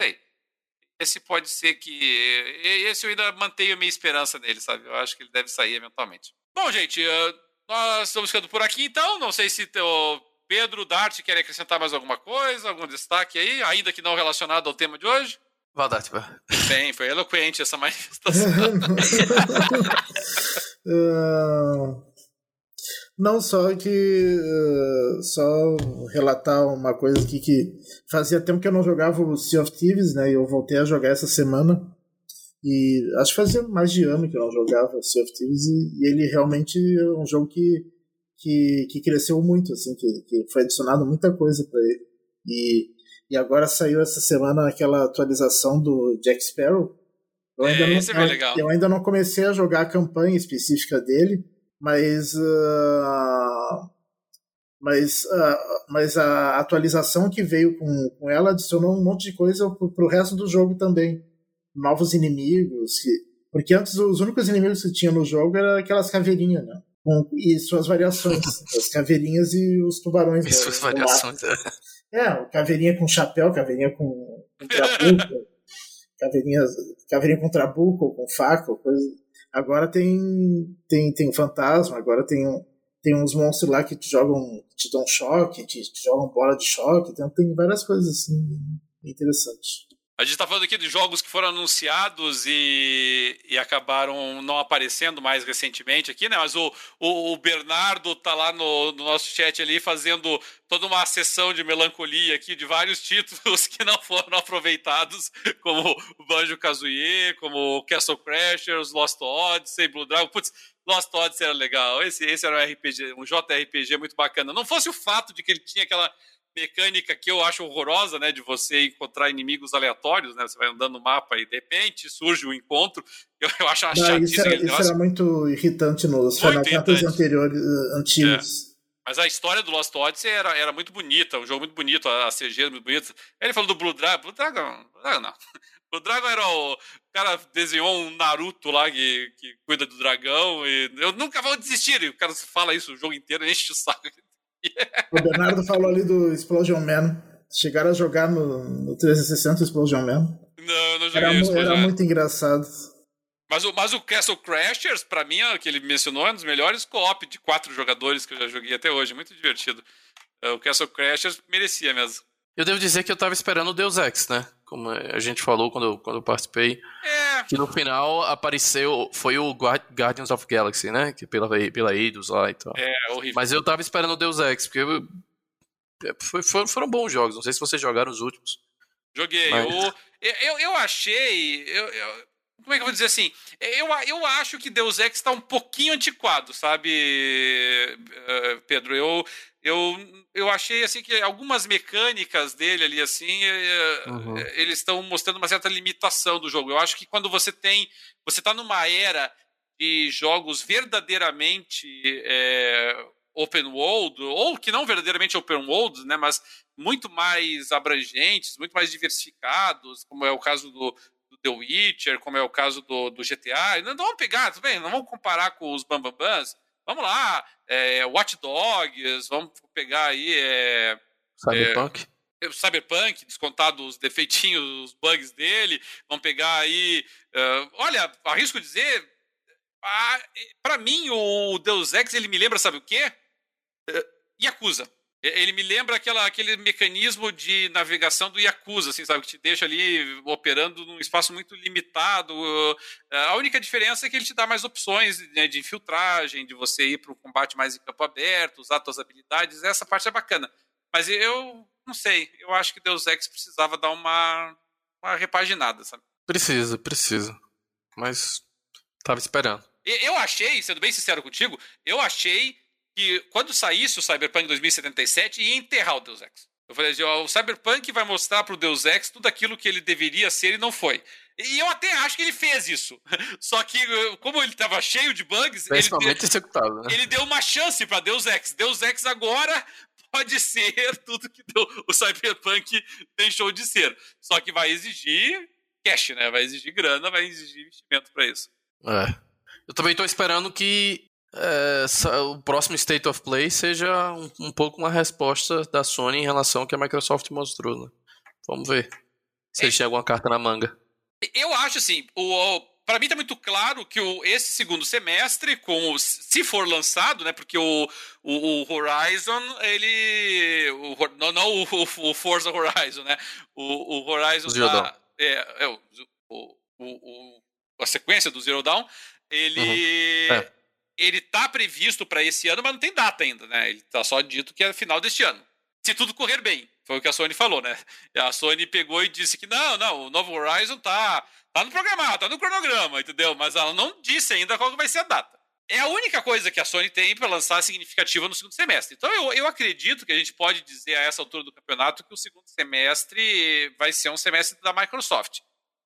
S1: Sei. Esse pode ser que. Esse eu ainda mantenho a minha esperança nele, sabe? Eu acho que ele deve sair eventualmente. Bom, gente, eh, nós estamos ficando por aqui então. Não sei se o Pedro, Dart querem acrescentar mais alguma coisa, algum destaque aí, ainda que não relacionado ao tema de hoje.
S3: Valdátiva.
S1: Bem, foi eloquente essa manifestação.
S2: uh, não, só que. Uh, só relatar uma coisa aqui que fazia tempo que eu não jogava o Sea of Thieves, né? E eu voltei a jogar essa semana. E acho que fazia mais de ano que eu não jogava o Sea of Thieves. E, e ele realmente é um jogo que, que, que cresceu muito, assim, que, que foi adicionado muita coisa para ele. E e agora saiu essa semana aquela atualização do Jack Sparrow.
S1: Eu ainda, é, não, é
S2: eu ainda não comecei a jogar a campanha específica dele, mas. Uh, mas, uh, mas a atualização que veio com, com ela adicionou um monte de coisa pro, pro resto do jogo também. Novos inimigos. Que, porque antes os únicos inimigos que tinha no jogo eram aquelas caveirinhas, né? Com, e suas variações. as caveirinhas e os tubarões.
S3: E suas variações. É.
S2: É, caveirinha com chapéu, caveirinha com, com trabuco, caveirinha, caveirinha com trabuco, com faca, coisa. Agora tem tem tem fantasma, agora tem tem uns monstros lá que te jogam, te dão choque, te, te jogam bola de choque, então tem várias coisas assim interessantes.
S1: A gente está falando aqui de jogos que foram anunciados e, e acabaram não aparecendo mais recentemente aqui, né? Mas o, o, o Bernardo tá lá no, no, nosso chat ali fazendo toda uma sessão de melancolia aqui de vários títulos que não foram aproveitados, como o Banjo-Kazooie, como o Castle Crashers, Lost Odyssey, Blue Dragon. Putz, Lost Odyssey era legal. Esse, esse era um RPG, um JRPG muito bacana. Não fosse o fato de que ele tinha aquela mecânica que eu acho horrorosa, né, de você encontrar inimigos aleatórios, né, você vai andando no mapa e de repente surge um encontro, eu, eu acho
S2: Não, Isso, era, isso era, muito irritante nos Final Fantasy anteriores, uh, antigos. É.
S1: Mas a história do Lost Odyssey era, era muito bonita, um jogo muito bonito, a CG muito bonita. Ele falou do Blue Dragon, Blue Dragon, Blue Dragon não. O Dragon era o, o cara desenhou um Naruto lá que, que cuida do dragão e eu nunca vou desistir. E o cara fala isso o jogo inteiro, enche o saco.
S2: O Bernardo falou ali do Explosion Man. Chegaram a jogar no, no 360 Explosion Man.
S1: Não, não joguei
S2: era, isso. Era muito engraçado.
S1: Mas o, mas o Castle Crashers, pra mim, é que ele mencionou, é um dos melhores co-op de quatro jogadores que eu já joguei até hoje. Muito divertido. É, o Castle Crashers merecia mesmo.
S3: Eu devo dizer que eu tava esperando o Deus Ex, né? Como a gente falou quando eu, quando eu participei.
S1: É.
S3: Que no final apareceu. Foi o Guardians of Galaxy, né? Que pela, pela Eidos lá e tal.
S1: É, horrível.
S3: Mas eu tava esperando o Deus Ex, porque eu, é, foi, foram, foram bons jogos. Não sei se vocês jogaram os últimos.
S1: Joguei. Mas... Eu, eu, eu achei. Eu, eu, como é que eu vou dizer assim? Eu, eu acho que Deus Ex está um pouquinho antiquado, sabe, eh, Pedro? Eu, eu, eu achei assim que algumas mecânicas dele ali assim eh, uhum. eles estão mostrando uma certa limitação do jogo eu acho que quando você tem você está numa era de jogos verdadeiramente é, open world ou que não verdadeiramente open world né mas muito mais abrangentes muito mais diversificados como é o caso do The Witcher como é o caso do, do GTA não, não vamos pegar tudo bem não vamos comparar com os Bambambans Vamos lá, é, Watch Dogs, vamos pegar aí. É,
S3: Cyberpunk?
S1: É, Cyberpunk, descontado os defeitinhos, os bugs dele. Vamos pegar aí. Uh, olha, arrisco dizer. para mim, o Deus Ex ele me lembra, sabe o quê? Uh, Yakuza. Ele me lembra aquela, aquele mecanismo de navegação do Yakuza, assim, sabe? Que te deixa ali operando num espaço muito limitado. A única diferença é que ele te dá mais opções né, de infiltragem, de você ir para um combate mais em campo aberto, usar suas habilidades. Essa parte é bacana. Mas eu não sei. Eu acho que Deus Ex precisava dar uma, uma repaginada, sabe?
S3: Precisa, precisa. Mas tava esperando.
S1: Eu achei, sendo bem sincero contigo, eu achei que quando saísse o Cyberpunk 2077 ia enterrar o Deus Ex. Eu falei assim, ó, o Cyberpunk vai mostrar pro Deus Ex tudo aquilo que ele deveria ser e não foi. E eu até acho que ele fez isso. Só que, como ele estava cheio de bugs, ele deu,
S3: executado, né?
S1: ele deu uma chance para Deus Ex. Deus Ex agora pode ser tudo que o Cyberpunk deixou de ser. Só que vai exigir cash, né? Vai exigir grana, vai exigir investimento para isso.
S3: É. Eu também estou esperando que é, o próximo State of Play seja um, um, pouco uma resposta da Sony em relação ao que a Microsoft mostrou, né? Vamos ver se é. eles têm alguma carta na manga.
S1: Eu acho assim, o, para mim está muito claro que o, esse segundo semestre, com o, se for lançado, né, porque o, o, o Horizon, ele. O, não não o, o, Forza Horizon, né? O, o Horizon.
S3: Tá,
S1: é, é, o, o, o, a sequência do Zero Dawn, ele. Uhum. É. Ele tá previsto para esse ano, mas não tem data ainda, né? Ele tá só dito que é final deste ano. Se tudo correr bem. Foi o que a Sony falou, né? A Sony pegou e disse que não, não, o novo Horizon tá, tá no programado, tá no cronograma, entendeu? Mas ela não disse ainda qual vai ser a data. É a única coisa que a Sony tem para lançar significativa no segundo semestre. Então eu, eu acredito que a gente pode dizer a essa altura do campeonato que o segundo semestre vai ser um semestre da Microsoft.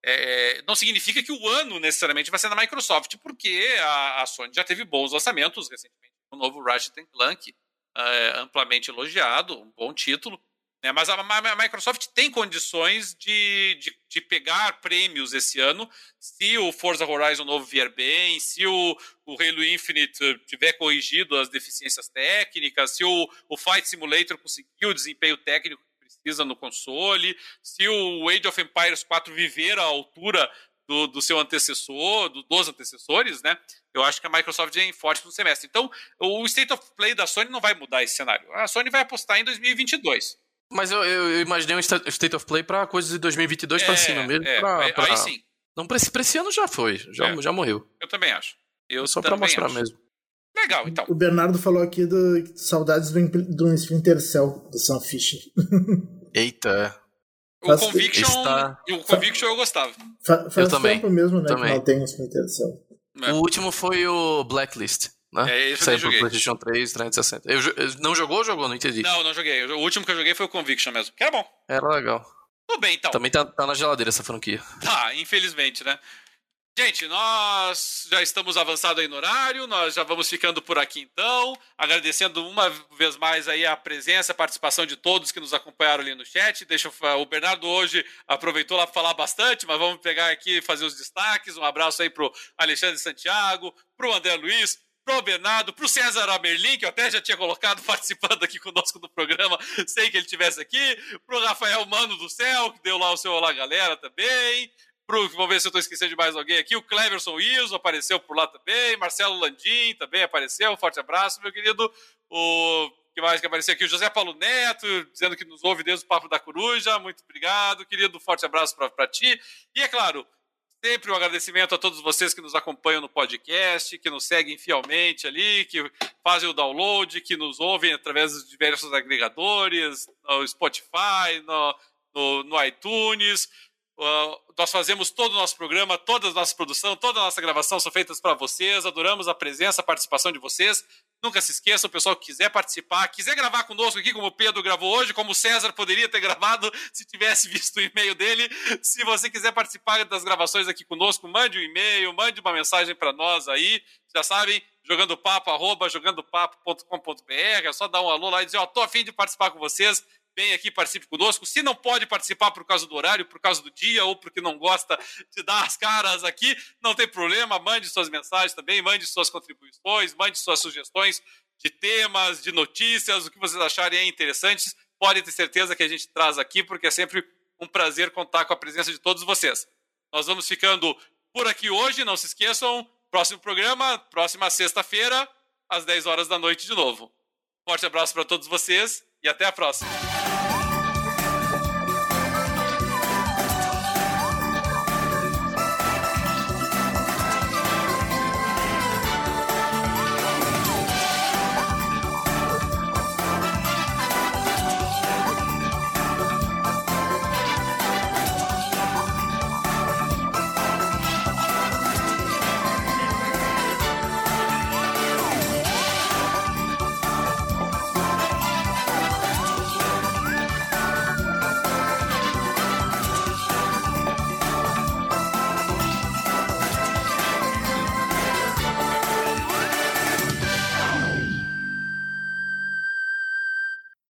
S1: É, não significa que o ano necessariamente vai ser da Microsoft, porque a, a Sony já teve bons lançamentos recentemente. O novo Ratchet Clank, é, amplamente elogiado, um bom título. Né? Mas a, a, Microsoft tem condições de, de, de, pegar prêmios esse ano se o Forza Horizon novo vier bem, se o, o Halo Infinite tiver corrigido as deficiências técnicas, se o, o Fight Simulator conseguir o desempenho técnico precisa no console, se o Age of Empires 4 viver à altura do, do, seu antecessor, do, dos antecessores, né? Eu acho que a Microsoft é forte no semestre. Então, o State of Play da Sony não vai mudar esse cenário. A Sony vai apostar em 2022.
S3: Mas eu, eu, imaginei um State of Play para coisas de 2022 é, para cima mesmo.
S1: É,
S3: pra,
S1: pra... Aí sim.
S3: Não, pra esse, esse ano já foi, já, é. já morreu.
S1: Eu também acho. Eu
S3: só para mostrar acho. mesmo.
S1: Legal, então.
S2: O Bernardo falou aqui do saudades do, do Splinter Cell, do Sam Fisher.
S3: Eita.
S1: O Conviction, está... o Conviction eu gostava.
S2: Fa faz
S3: eu também.
S2: tempo mesmo, né?
S3: Também.
S2: Que não tem Splinter Cell.
S3: É. O último foi o Blacklist né?
S1: É, esse eu joguei.
S3: PlayStation 3, 360. Eu, não jogou ou jogou? Não entendi.
S1: Não, não joguei. O último que eu joguei foi o Conviction mesmo, que era bom.
S3: Era legal.
S1: Tudo bem, então.
S3: Também tá, tá na geladeira essa franquia.
S1: Tá, infelizmente, né? Gente, nós já estamos avançados aí no horário, nós já vamos ficando por aqui então, agradecendo uma vez mais aí a presença, a participação de todos que nos acompanharam ali no chat. Deixa eu, o Bernardo hoje aproveitou lá para falar bastante, mas vamos pegar aqui e fazer os destaques. Um abraço aí pro Alexandre Santiago, pro André Luiz, pro Bernardo, pro César Amerlin, que eu até já tinha colocado participando aqui conosco do programa, sem que ele estivesse aqui, pro Rafael Mano do Céu, que deu lá o seu Olá Galera também, pro, vamos ver se eu estou esquecendo de mais alguém aqui, o Cleverson Iso apareceu por lá também, Marcelo Landim também apareceu, forte abraço, meu querido, o que mais que apareceu aqui? O José Paulo Neto, dizendo que nos ouve desde o Papo da Coruja. Muito obrigado, querido. Forte abraço para ti. E é claro, Sempre um agradecimento a todos vocês que nos acompanham no podcast, que nos seguem fielmente ali, que fazem o download, que nos ouvem através dos diversos agregadores, no Spotify, no, no, no iTunes. Uh, nós fazemos todo o nosso programa, toda a nossa produção, toda a nossa gravação são feitas para vocês. Adoramos a presença, a participação de vocês. Nunca se esqueça, o pessoal que quiser participar, quiser gravar conosco aqui, como o Pedro gravou hoje, como o César poderia ter gravado se tivesse visto o e-mail dele. Se você quiser participar das gravações aqui conosco, mande um e-mail, mande uma mensagem para nós aí. Já sabem, jogando papo, arroba jogandopapo.com.br. É só dar um alô lá e dizer, ó, oh, tô afim de participar com vocês vem aqui, participe conosco. Se não pode participar por causa do horário, por causa do dia ou porque não gosta de dar as caras aqui, não tem problema. Mande suas mensagens também, mande suas contribuições, mande suas sugestões de temas, de notícias, o que vocês acharem interessantes. Pode ter certeza que a gente traz aqui, porque é sempre um prazer contar com a presença de todos vocês. Nós vamos ficando por aqui hoje, não se esqueçam. Próximo programa, próxima sexta-feira, às 10 horas da noite de novo. Forte abraço para todos vocês e até a próxima.